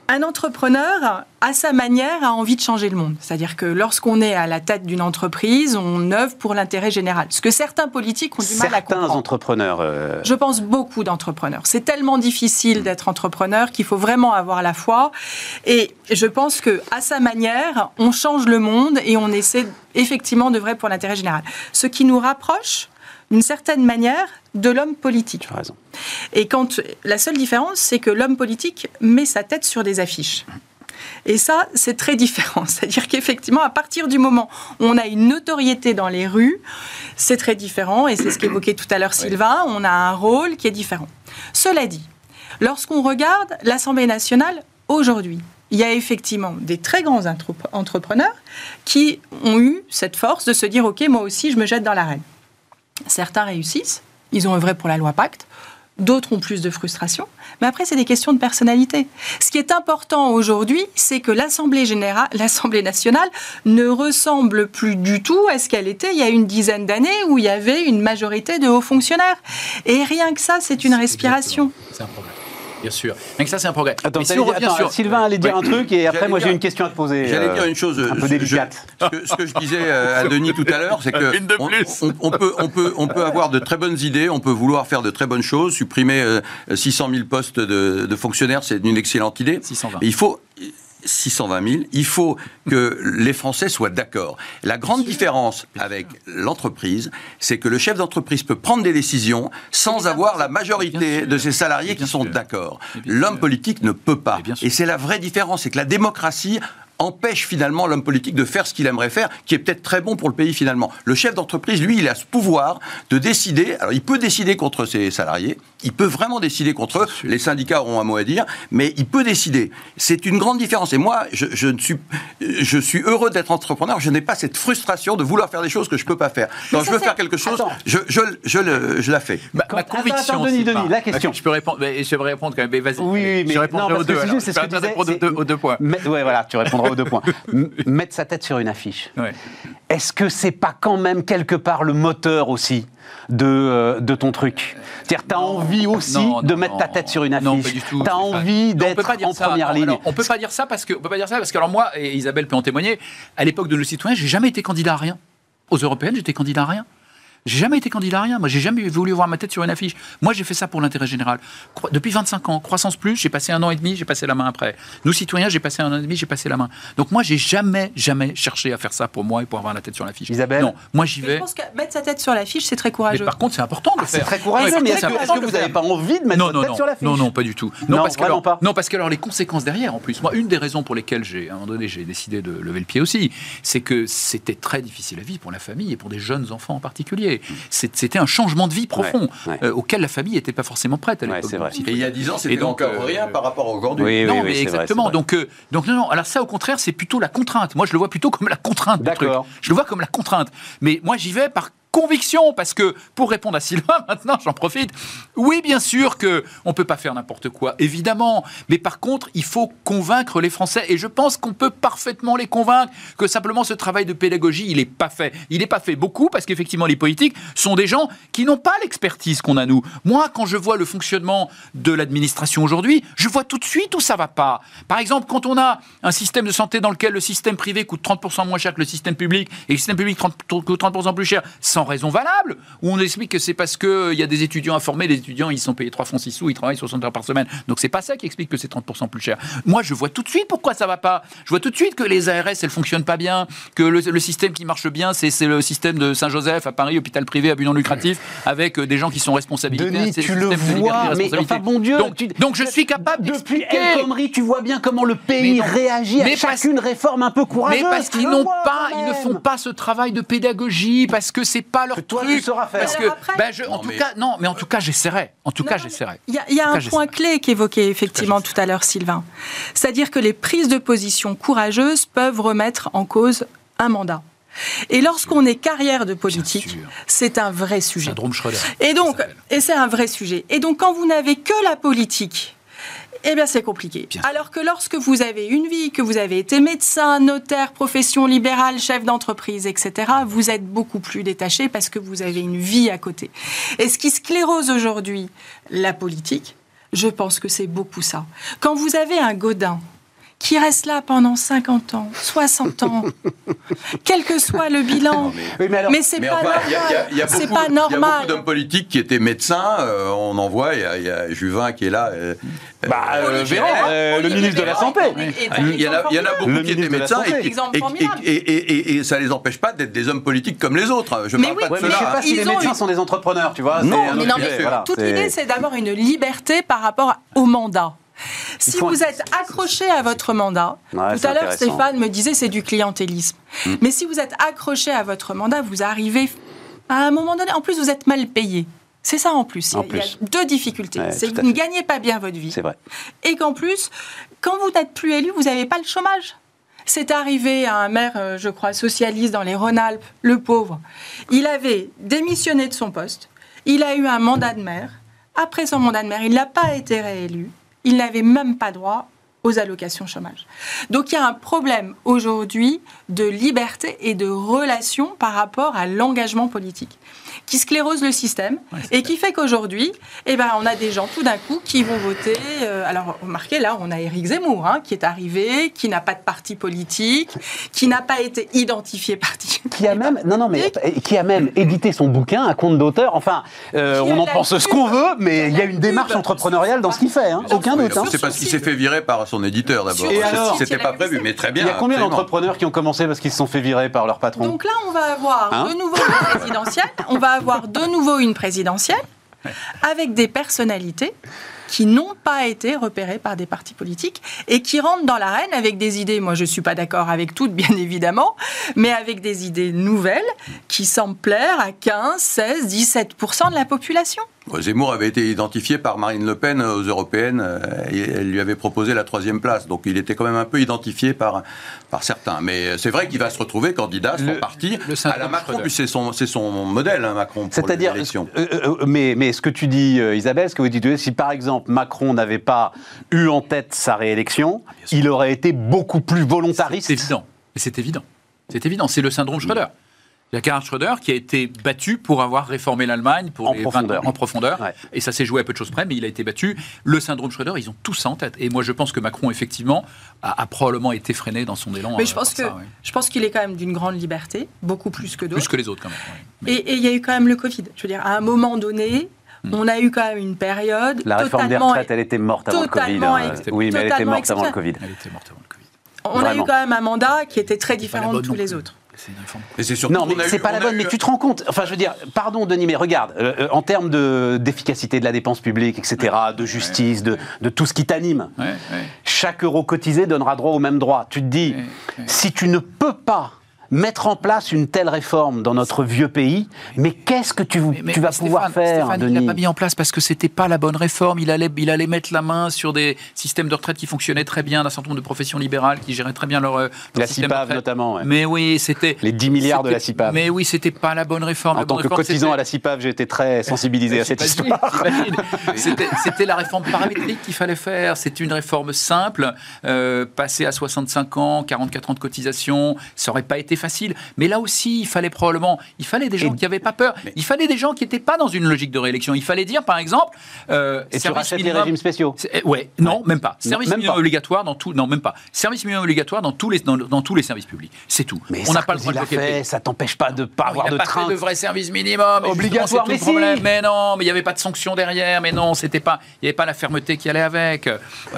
Un entrepreneur, à sa manière, a envie de changer le monde. C'est-à-dire que lorsqu'on est à la tête d'une entreprise, on œuvre pour l'intérêt général. Ce que certains politiques ont du mal à Certains comprendre. entrepreneurs. euh, Je pense beaucoup d'entrepreneurs. C'est tellement difficile d'être entrepreneur qu'il faut vraiment avoir la foi. Et je pense que, à sa manière, on change le monde et on essaie effectivement de vrai pour l'intérêt général. Ce qui nous rapproche, d'une certaine manière, de l'homme politique. Tu as raison. Et quand la seule différence, c'est que l'homme politique met sa tête sur des affiches. Et ça, c'est très différent. C'est-à-dire qu'effectivement, à partir du moment où on a une notoriété dans les rues, c'est très différent. Et c'est ce qu'évoquait tout à l'heure Sylvain. On a un rôle qui est différent. Cela dit, lorsqu'on regarde l'Assemblée nationale aujourd'hui, il y a effectivement des très grands entrep- entrepreneurs qui ont eu cette force de se dire OK, moi aussi, je me jette dans l'arène. Certains réussissent, ils ont œuvré pour la loi Pacte. D'autres ont plus de frustration. Mais après, c'est des questions de personnalité. Ce qui est important aujourd'hui, c'est que l'Assemblée générale, l'Assemblée nationale ne ressemble plus du tout à ce qu'elle était il y a une dizaine d'années où il y avait une majorité de hauts fonctionnaires. Et rien que ça, c'est une respiration. C'est un progrès. Bien sûr. Que ça, c'est un progrès. Attends, Mais si t'allais on dire- revient attends, sur. Sylvain allait dire Ouais. un truc et après moi j'ai une question à te poser. J'allais euh, dire une chose. un peu délicate. je- ce, que, ce que je disais euh, à Denis tout à l'heure, c'est que Une de on, plus. on- on peut, on, peut, on peut avoir de très bonnes idées, on peut vouloir faire de très bonnes choses, supprimer euh, 600 000 postes de, de fonctionnaires, c'est une excellente idée. 620. Mais il faut 620 000, il faut que les Français soient d'accord. La grande différence avec l'entreprise, c'est que le chef d'entreprise peut prendre des décisions sans avoir la majorité de ses salariés qui sont d'accord. L'homme politique ne peut pas. Et c'est la vraie différence, c'est que la démocratie empêche finalement l'homme politique de faire ce qu'il aimerait faire, qui est peut-être très bon pour le pays finalement. Le chef d'entreprise, lui, il a ce pouvoir de décider, alors il peut décider contre ses salariés, il peut vraiment décider contre eux, les syndicats auront un mot à dire, mais il peut décider. C'est une grande différence. Et moi, je, je ne suis, je suis heureux d'être entrepreneur, je n'ai pas cette frustration de vouloir faire des choses que je ne peux pas faire. Quand je veux faire quelque chose, Attends. je, je, je, le- je la fais. Ma, conviction. attends, Denis, la question. Je peux répondre, mais je vais répondre quand même. Vas-y. Oui, mais je répondrai non, aux parce que deux. c'est ce vais que disais, aux deux, c'est- aux deux points. Mais, ouais, voilà, tu répondras deux points. M- mettre sa tête sur une affiche. Ouais. Est-ce que c'est pas quand même quelque part le moteur aussi de, euh, de ton truc? C'est-à-dire, t'as envie aussi Non, de non, mettre ta tête sur une affiche. Non, pas du tout. T'as envie d'être en ça. première ligne. alors, on peut pas dire ça parce que on peut pas dire ça parce que alors moi et Isabelle peut en témoigner. À l'époque de nos citoyens, j'ai jamais été candidat à rien. Aux européennes, j'étais candidat à rien. J'ai jamais été candidat à rien. Moi, j'ai jamais voulu voir ma tête sur une affiche. Moi, j'ai fait ça pour l'intérêt général. Cro- Depuis 25 ans, croissance plus, j'ai passé un an et demi, j'ai passé la main après. Nous, citoyens, j'ai passé un an et demi, j'ai passé la main. Donc moi, j'ai jamais, jamais cherché à faire ça pour moi et pour avoir la tête sur l'affiche. Isabelle Non, moi, j'y Mais Je vais. pense que mettre sa tête sur l'affiche, c'est très Mais courageux. par contre, c'est important de le Ah, c'est faire. très courageux, mais c'est est-ce que, vous n'avez pas envie de mettre non, non, tête non, sur l'affiche non, non, pas du tout. Non, Non, parce que alors, pas. non, parce que alors les conséquences derrière, en plus, moi, une des raisons pour lesquelles j'ai, à un moment donné, j'ai décidé de lever le pied aussi, c'est que c'était très difficile à vivre pour la famille et pour des jeunes enfants en particulier. C'était un changement de vie profond Ouais, ouais. euh, auquel la famille n'était pas forcément prête à l'époque. Et il y a 10 ans, c'était encore euh, rien par rapport à aujourd'hui. Oui, non, oui, mais oui, exactement. vrai. donc, euh, donc non, non. Alors ça, au contraire, c'est plutôt la contrainte. Moi, je le vois plutôt comme la contrainte. D'accord. Je le vois comme la contrainte. Mais moi, j'y vais par conviction, parce que pour répondre à Sylvain, maintenant, j'en profite. Oui, bien sûr que on peut pas faire n'importe quoi, évidemment. Mais par contre, il faut convaincre les Français, et je pense qu'on peut parfaitement les convaincre que simplement ce travail de pédagogie, il est pas fait. Il n'est pas fait beaucoup parce qu'effectivement, les politiques sont des gens qui n'ont pas l'expertise qu'on a nous. Moi, quand je vois le fonctionnement de l'administration aujourd'hui, je vois tout de suite où ça va pas. Par exemple, quand on a un système de santé dans lequel le système privé coûte 30% moins cher que le système public et le système public 30 coûte 30% plus cher, sans raison valable, où on explique que c'est parce qu'il y a des étudiants à former, les étudiants ils sont payés 3 francs 6 sous, ils travaillent 60 heures par semaine. Donc c'est pas ça qui explique que c'est 30% plus cher. Moi, je vois tout de suite pourquoi ça va pas. Je vois tout de suite que les ARS elles fonctionnent pas bien, que le, le système qui marche bien, c'est le système de Saint-Joseph à Paris, hôpital privé à but non lucratif, avec euh, des gens qui sont responsabilités. Denis, tu le vois, mais enfin bon Dieu, donc, tu- donc je suis capable Depuis. El Khomri, tu vois bien comment le pays Mais réagit à Mais parce- chacune réforme un peu courageuse. Mais parce qu'ils n'ont pas, ils ne font pas ce travail de pédagogie parce que c'est pas leur Que toi, truc. tu sauras faire. Parce que, après- ben, je- en Non, tout mais- cas, non, mais en tout cas, j'essaierai. En tout Non, cas, j'essaierai. Il y a, y a tout un cas, point clé qu'évoquait effectivement tout à l'heure Sylvain. C'est-à-dire que les prises de position courageuses peuvent remettre en cause un mandat. Et lorsqu'on est carrière de politique, c'est un vrai sujet. Syndrome Schroeder. Et donc, et c'est un vrai sujet. Et donc, quand vous n'avez que la politique, eh bien, c'est compliqué. Bien. Alors que lorsque vous avez une vie, que vous avez été médecin, notaire, profession libérale, chef d'entreprise, etc., vous êtes beaucoup plus détaché parce que vous avez une vie à côté. Et ce qui sclérose aujourd'hui la politique, je pense que c'est beaucoup ça. Quand vous avez un Godin qui reste là pendant 50 ans, 60 ans, quel que soit le bilan, Oui, mais alors, mais c'est pas normal. C'est beaucoup- pas Il y a beaucoup d'hommes politiques qui étaient médecins. euh, on en voit. Il y, a- il y a Juvin qui est là. euh, bah, euh, Olivier Véran, Véran, euh, le ministre de la Santé. Il y, en a, il y en a exemple beaucoup qui étaient médecins et, qui- Exemple et- formidable. et, et, et- et ça les empêche pas d'être des hommes politiques comme les autres. Je Mais parle oui, pas de Ouais, mais cela. je sais pas hein. si Ils les médecins sont des entrepreneurs, tu vois. Non, toute l'idée, c'est d'avoir une liberté par rapport au mandat. Si vous êtes accroché à votre mandat, Ouais, tout à l'heure. Stéphane me disait c'est du clientélisme. Hmm. Mais si vous êtes accroché à votre mandat, vous arrivez à un moment donné, en plus vous êtes mal payé. C'est ça en plus. En Il y a- il y plus. a deux difficultés. Ouais, c'est que vous ne gagnez pas bien votre vie. C'est vrai. Et qu'en plus, quand vous n'êtes plus élu, vous n'avez pas le chômage. C'est arrivé à un maire, euh, je crois, socialiste dans les Rhône-Alpes, le pauvre. Il avait démissionné de son poste. Il a eu un mandat de maire. Après son mandat de maire, il n'a pas été réélu. Il n'avait même pas droit aux allocations chômage. Donc il y a un problème aujourd'hui de liberté et de relation par rapport à l'engagement politique qui sclérose le système Ouais, et qui fait qu'aujourd'hui, eh ben, on a des gens tout d'un coup qui vont voter. euh, alors, remarquez, là, on a Éric Zemmour hein, qui est arrivé, qui n'a pas de parti politique, qui n'a pas été identifié parti. Qui a même, non, non, mais qui a même édité son bouquin, un compte d'auteur. Enfin, euh, on en pense ce qu'on veut, mais il y a une démarche pub. entrepreneuriale dans ce qu'il fait, hein, aucun doute. hein. C'est parce qu'il s'est fait virer par son éditeur d'abord. C'était pas prévu, mais très bien. Il y a combien d'entrepreneurs qui ont commencé parce qu'ils se sont fait virer par leur patron Donc là, on va avoir Hein de nouveau une présidentielle. On va avoir de nouveau une présidentielle avec des personnalités qui n'ont pas été repérées par des partis politiques et qui rentrent dans l'arène avec des idées. Moi, je ne suis pas d'accord avec toutes, bien évidemment, mais avec des idées nouvelles qui semblent plaire à 15, 16, 17% de la population. Zemmour avait été identifié par Marine Le Pen aux européennes euh, et elle lui avait proposé la troisième place. Donc il était quand même un peu identifié par, par certains. Mais c'est vrai qu'il va se retrouver candidat, son Le- parti, le à la Macron, c'est son, c'est son modèle, hein, Macron, pour C'est-à-dire, euh, euh, mais, mais ce que tu dis, euh, Isabelle, ce que vous dites, si par exemple Macron n'avait pas eu en tête sa réélection, il aurait été beaucoup plus volontariste. C'est évident. C'est évident. C'est évident. C'est le syndrome Schröder. Il y a Gerhard Schröder qui a été battu pour avoir réformé l'Allemagne pour En les profondeur. 20 en profondeur. Ouais. Et ça s'est joué à peu de choses près, mais il a été battu. Le syndrome Schröder, ils ont tous ça en tête. Et moi, je pense que Macron, effectivement, a, a probablement été freiné dans son élan. Mais euh, je pense que par ça, ouais. je pense qu'il est quand même d'une grande liberté, beaucoup plus que d'autres. Plus que les autres, quand même. ouais. Mais- Et et il y a eu quand même le Covid. Je veux dire, à un moment donné, on a eu quand même une période La réforme des retraites, elle était morte avant le Covid. hein. ex- Oui, mais elle était morte avant le Covid. Elle était morte avant le Covid. On a eu quand même un mandat qui était très différent de tous les plus. autres. C'est une réforme. C'est Non, mais c'est pas la bonne. eu- Mais tu te rends compte Enfin, je veux dire, pardon, Denis, mais regarde, euh, euh, en termes de- d'efficacité de, la dépense publique, etc., de justice, de, de tout ce qui t'anime, Ouais, ouais. chaque euro cotisé donnera droit au même droit. Tu te dis, Ouais, ouais. si tu ne peux pas mettre en place une telle réforme dans notre vieux pays, mais qu'est-ce que tu, Mais- tu vas Stéphane- pouvoir faire, Stéphane, il l'a pas mis en place parce que c'était pas la bonne réforme. Il allait, il allait mettre la main sur des systèmes de retraite qui fonctionnaient très bien, d'un certain nombre de professions libérales qui géraient très bien leur, euh, leur La système de CIPAV retraite. notamment, ouais. Mais oui, c'était Les 10 milliards de c'était- la CIPAV. Mais oui, c'était pas la bonne réforme. En La tant que cotisant c'était- à la CIPAV, j'ai été très sensibilisé à cette histoire. C'était c'était la réforme paramétrique qu'il fallait faire. C'est une réforme simple. Euh, passer à 65 ans, 44 ans de cotisation, ça aurait pas été facile. Mais là aussi, il fallait probablement, il fallait des gens Et- qui n'avaient pas peur. Il fallait des gens qui n'étaient pas dans une logique de réélection. Il fallait dire, par exemple, euh, Et tu service rachètes les minimum- régimes spéciaux. eh, Ouais, non, même pas. Non, Service même minimum pas. obligatoire dans tout, non, même pas. Service minimum obligatoire dans tous les, dans, dans tous les services publics. C'est tout. Mais On n'a pas le droit de fait, ça t'empêche pas de pas Non, avoir il de pas train. fait de vrai service minimum. Obligatoire, mais tout le problème. si. Mais non, mais il n'y avait pas de sanction derrière. Mais non, c'était pas, il n'y avait pas la fermeté qui allait avec.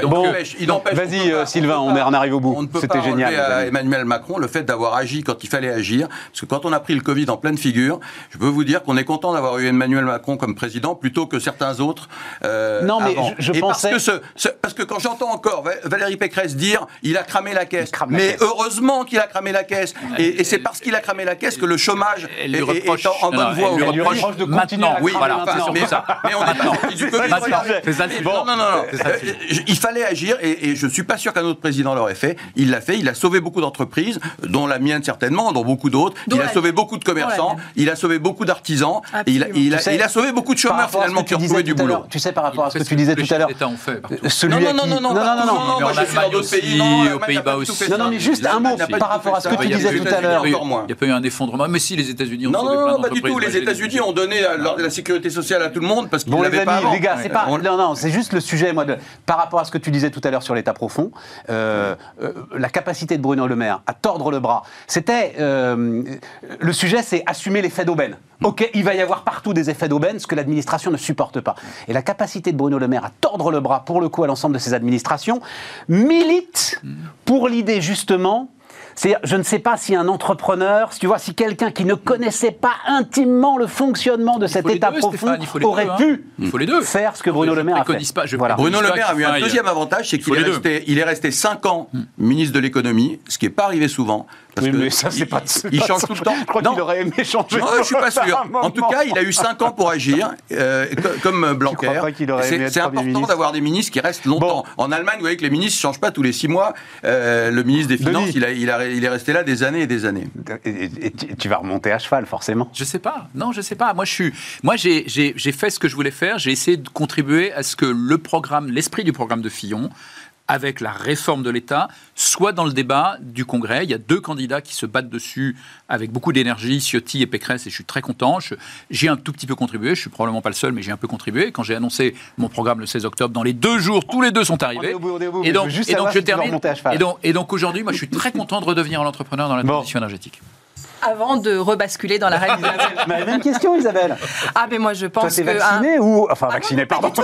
Bon, il vas-y, euh, Sylvain, on en arrive au bout. C'était génial, à. Emmanuel Macron le fait d'avoir agi quand il fallait agir. Parce que quand on a pris le Covid en pleine figure, je peux vous dire qu'on est content d'avoir eu Emmanuel Macron comme président plutôt que certains autres. euh, Non, mais avant. je- je Et pensais- Parce que, ce- ce- parce que quand j'entends encore Va- Valérie Pécresse dire il a cramé la caisse. crame la mais caisse. heureusement qu'il a cramé la caisse. Et, et c'est parce qu'il a cramé la caisse que le chômage Elle est, lui est- reproche- est en, en non, bonne voie lui aujourd'hui. reproche de continuer à Maintenant, oui, voilà, mais, surtout ça. mais on n'est pas du Covid. Non, non, non, il fallait agir et, et je ne suis pas sûr qu'un autre président l'aurait fait. Il l'a fait, il a sauvé beaucoup d'entreprises, dont la mienne certainement, dont beaucoup d'autres. Il a sauvé beaucoup de commerçants, il a sauvé beaucoup d'artisans, et il a, Absolument. il, a, Tu sais, il a sauvé beaucoup de Par chômeurs rapport à ce finalement que qui tu ont disais trouvé du tout à l'heure, boulot. Tu sais, par rapport à ce que tu disais tout à l'heure, Non, non, non, non, non, non, non, non, non, moi je suis dans d'autres pays. Non, aux Pays-Bas aussi. Non, non, mais juste un mot par rapport à ce que tu disais tout à l'heure. Il n'y a pas eu un effondrement. Mais si, les États-Unis ont Non, sauvé non, plein non, pas du tout. Les États-Unis ont donné la, sécurité sociale à tout le monde parce qu'ils l'avaient pas avant. les gars, c'est pas. On- Non, non, c'est juste le sujet, moi, par rapport à ce que tu disais tout à l'heure sur l'État profond, euh, euh, la capacité de Bruno Le Maire à tordre le bras. C'était euh, le sujet, c'est assumer l'effet d'aubaine. Ok, il va y avoir partout des effets d'aubaine, ce que l'administration ne supporte pas. Et la capacité de Bruno Le Maire à tordre le bras, pour le coup, à l'ensemble de ses administrations, milite pour l'idée justement. C'est, je ne sais pas si un entrepreneur, si tu vois, si quelqu'un qui ne connaissait pas intimement le fonctionnement de cet état deux, profond aurait deux, hein. pu Il faut les deux. faire ce que Bruno Je Le Maire a fait. préconise pas, je Voilà. Bruno Le Maire a eu un deuxième avantage, c'est qu'il est resté, il est resté 5 ans ministre de l'économie, ce qui n'est pas arrivé souvent. Parce Oui, que mais ça, c'est il- pas. Il change tout le temps. Je crois qu'il aurait aimé changer. Non, je suis pas sûr. En tout cas, il a eu 5 ans pour agir, euh, co- comme Blanquer. qu'il aurait C'est- important d'avoir des ministres qui restent longtemps. En Allemagne, vous voyez que les ministres ne changent pas tous les 6 mois. Euh, le ministre des. Finances, il, a- il a- il est resté là des années et des années. Et, et- et tu- vas remonter à cheval, forcément. Je sais pas. Non, je sais pas. Moi, je suis. Moi, j'ai fait ce que je voulais faire. J'ai essayé de contribuer à ce que le programme, l'esprit du programme de Fillon, avec la réforme de l'État, soit dans le débat du Congrès. Il y a deux candidats qui se battent dessus avec beaucoup d'énergie, Ciotti et Pécresse, et je suis très content. J'ai un tout petit peu contribué. Je suis probablement pas le seul, mais j'ai un peu contribué. Quand j'ai annoncé mon programme le 16 octobre, dans les deux jours, tous les deux sont arrivés. Bout, bout, et donc, et je si termine. Et donc, et donc aujourd'hui, moi, je suis très content de redevenir un entrepreneur dans la Bon. transition énergétique. Avant de rebasculer dans la réalisation. Mais même question, Isabelle. ah, mais moi, je Toi, pense t'es que. vacciné ou. Enfin, non, vacciné, pas pardon.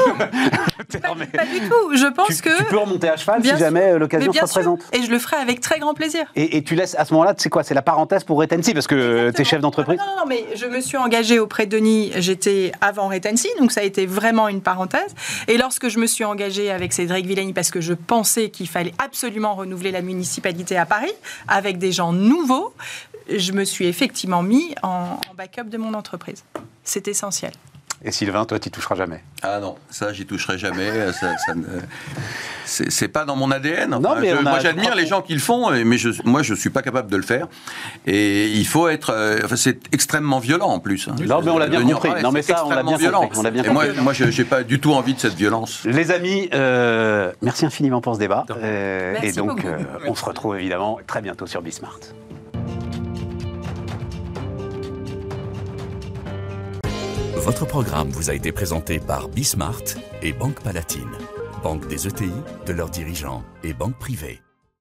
du Pas, pas du tout. Je pense tu, que. tu peux remonter à cheval Bien si jamais euh, l'occasion se représente. Et je le ferai avec très grand plaisir. Et, et tu laisses à ce moment-là, c'est quoi C'est la parenthèse pour Retency parce que tu es chef d'entreprise. Non, non, non, mais je me suis engagée auprès de Denis, j'étais avant Retency, donc ça a été vraiment une parenthèse. Et lorsque je me suis engagée avec Cédric Villani, parce que je pensais qu'il fallait absolument renouveler la municipalité à Paris, avec des gens nouveaux, je me suis effectivement mis en, en backup de mon entreprise. C'est essentiel. Et Sylvain, toi, tu toucheras jamais? Ah non, ça, j'y toucherai jamais. ça, ça ne- c'est c'est pas dans mon ADN. Non, mais je- a- moi, j'admire les gens qui le font, mais je, moi, je suis pas capable de le faire. Et il faut être. euh, enfin, c'est extrêmement violent en plus. hein. Non, mais on l'a bien compris. Ah Non, mais c'est ça, on l'a bien extrêmement compris. On Et moi, moi, je- j'ai pas du tout envie de cette violence. Les amis, euh, merci infiniment pour ce débat. Euh, Merci et donc, euh, on se retrouve évidemment très bientôt sur Bismart. Votre programme vous a été présenté par Bismart et Banque Palatine, banque des ETI, de leurs dirigeants et banque privée.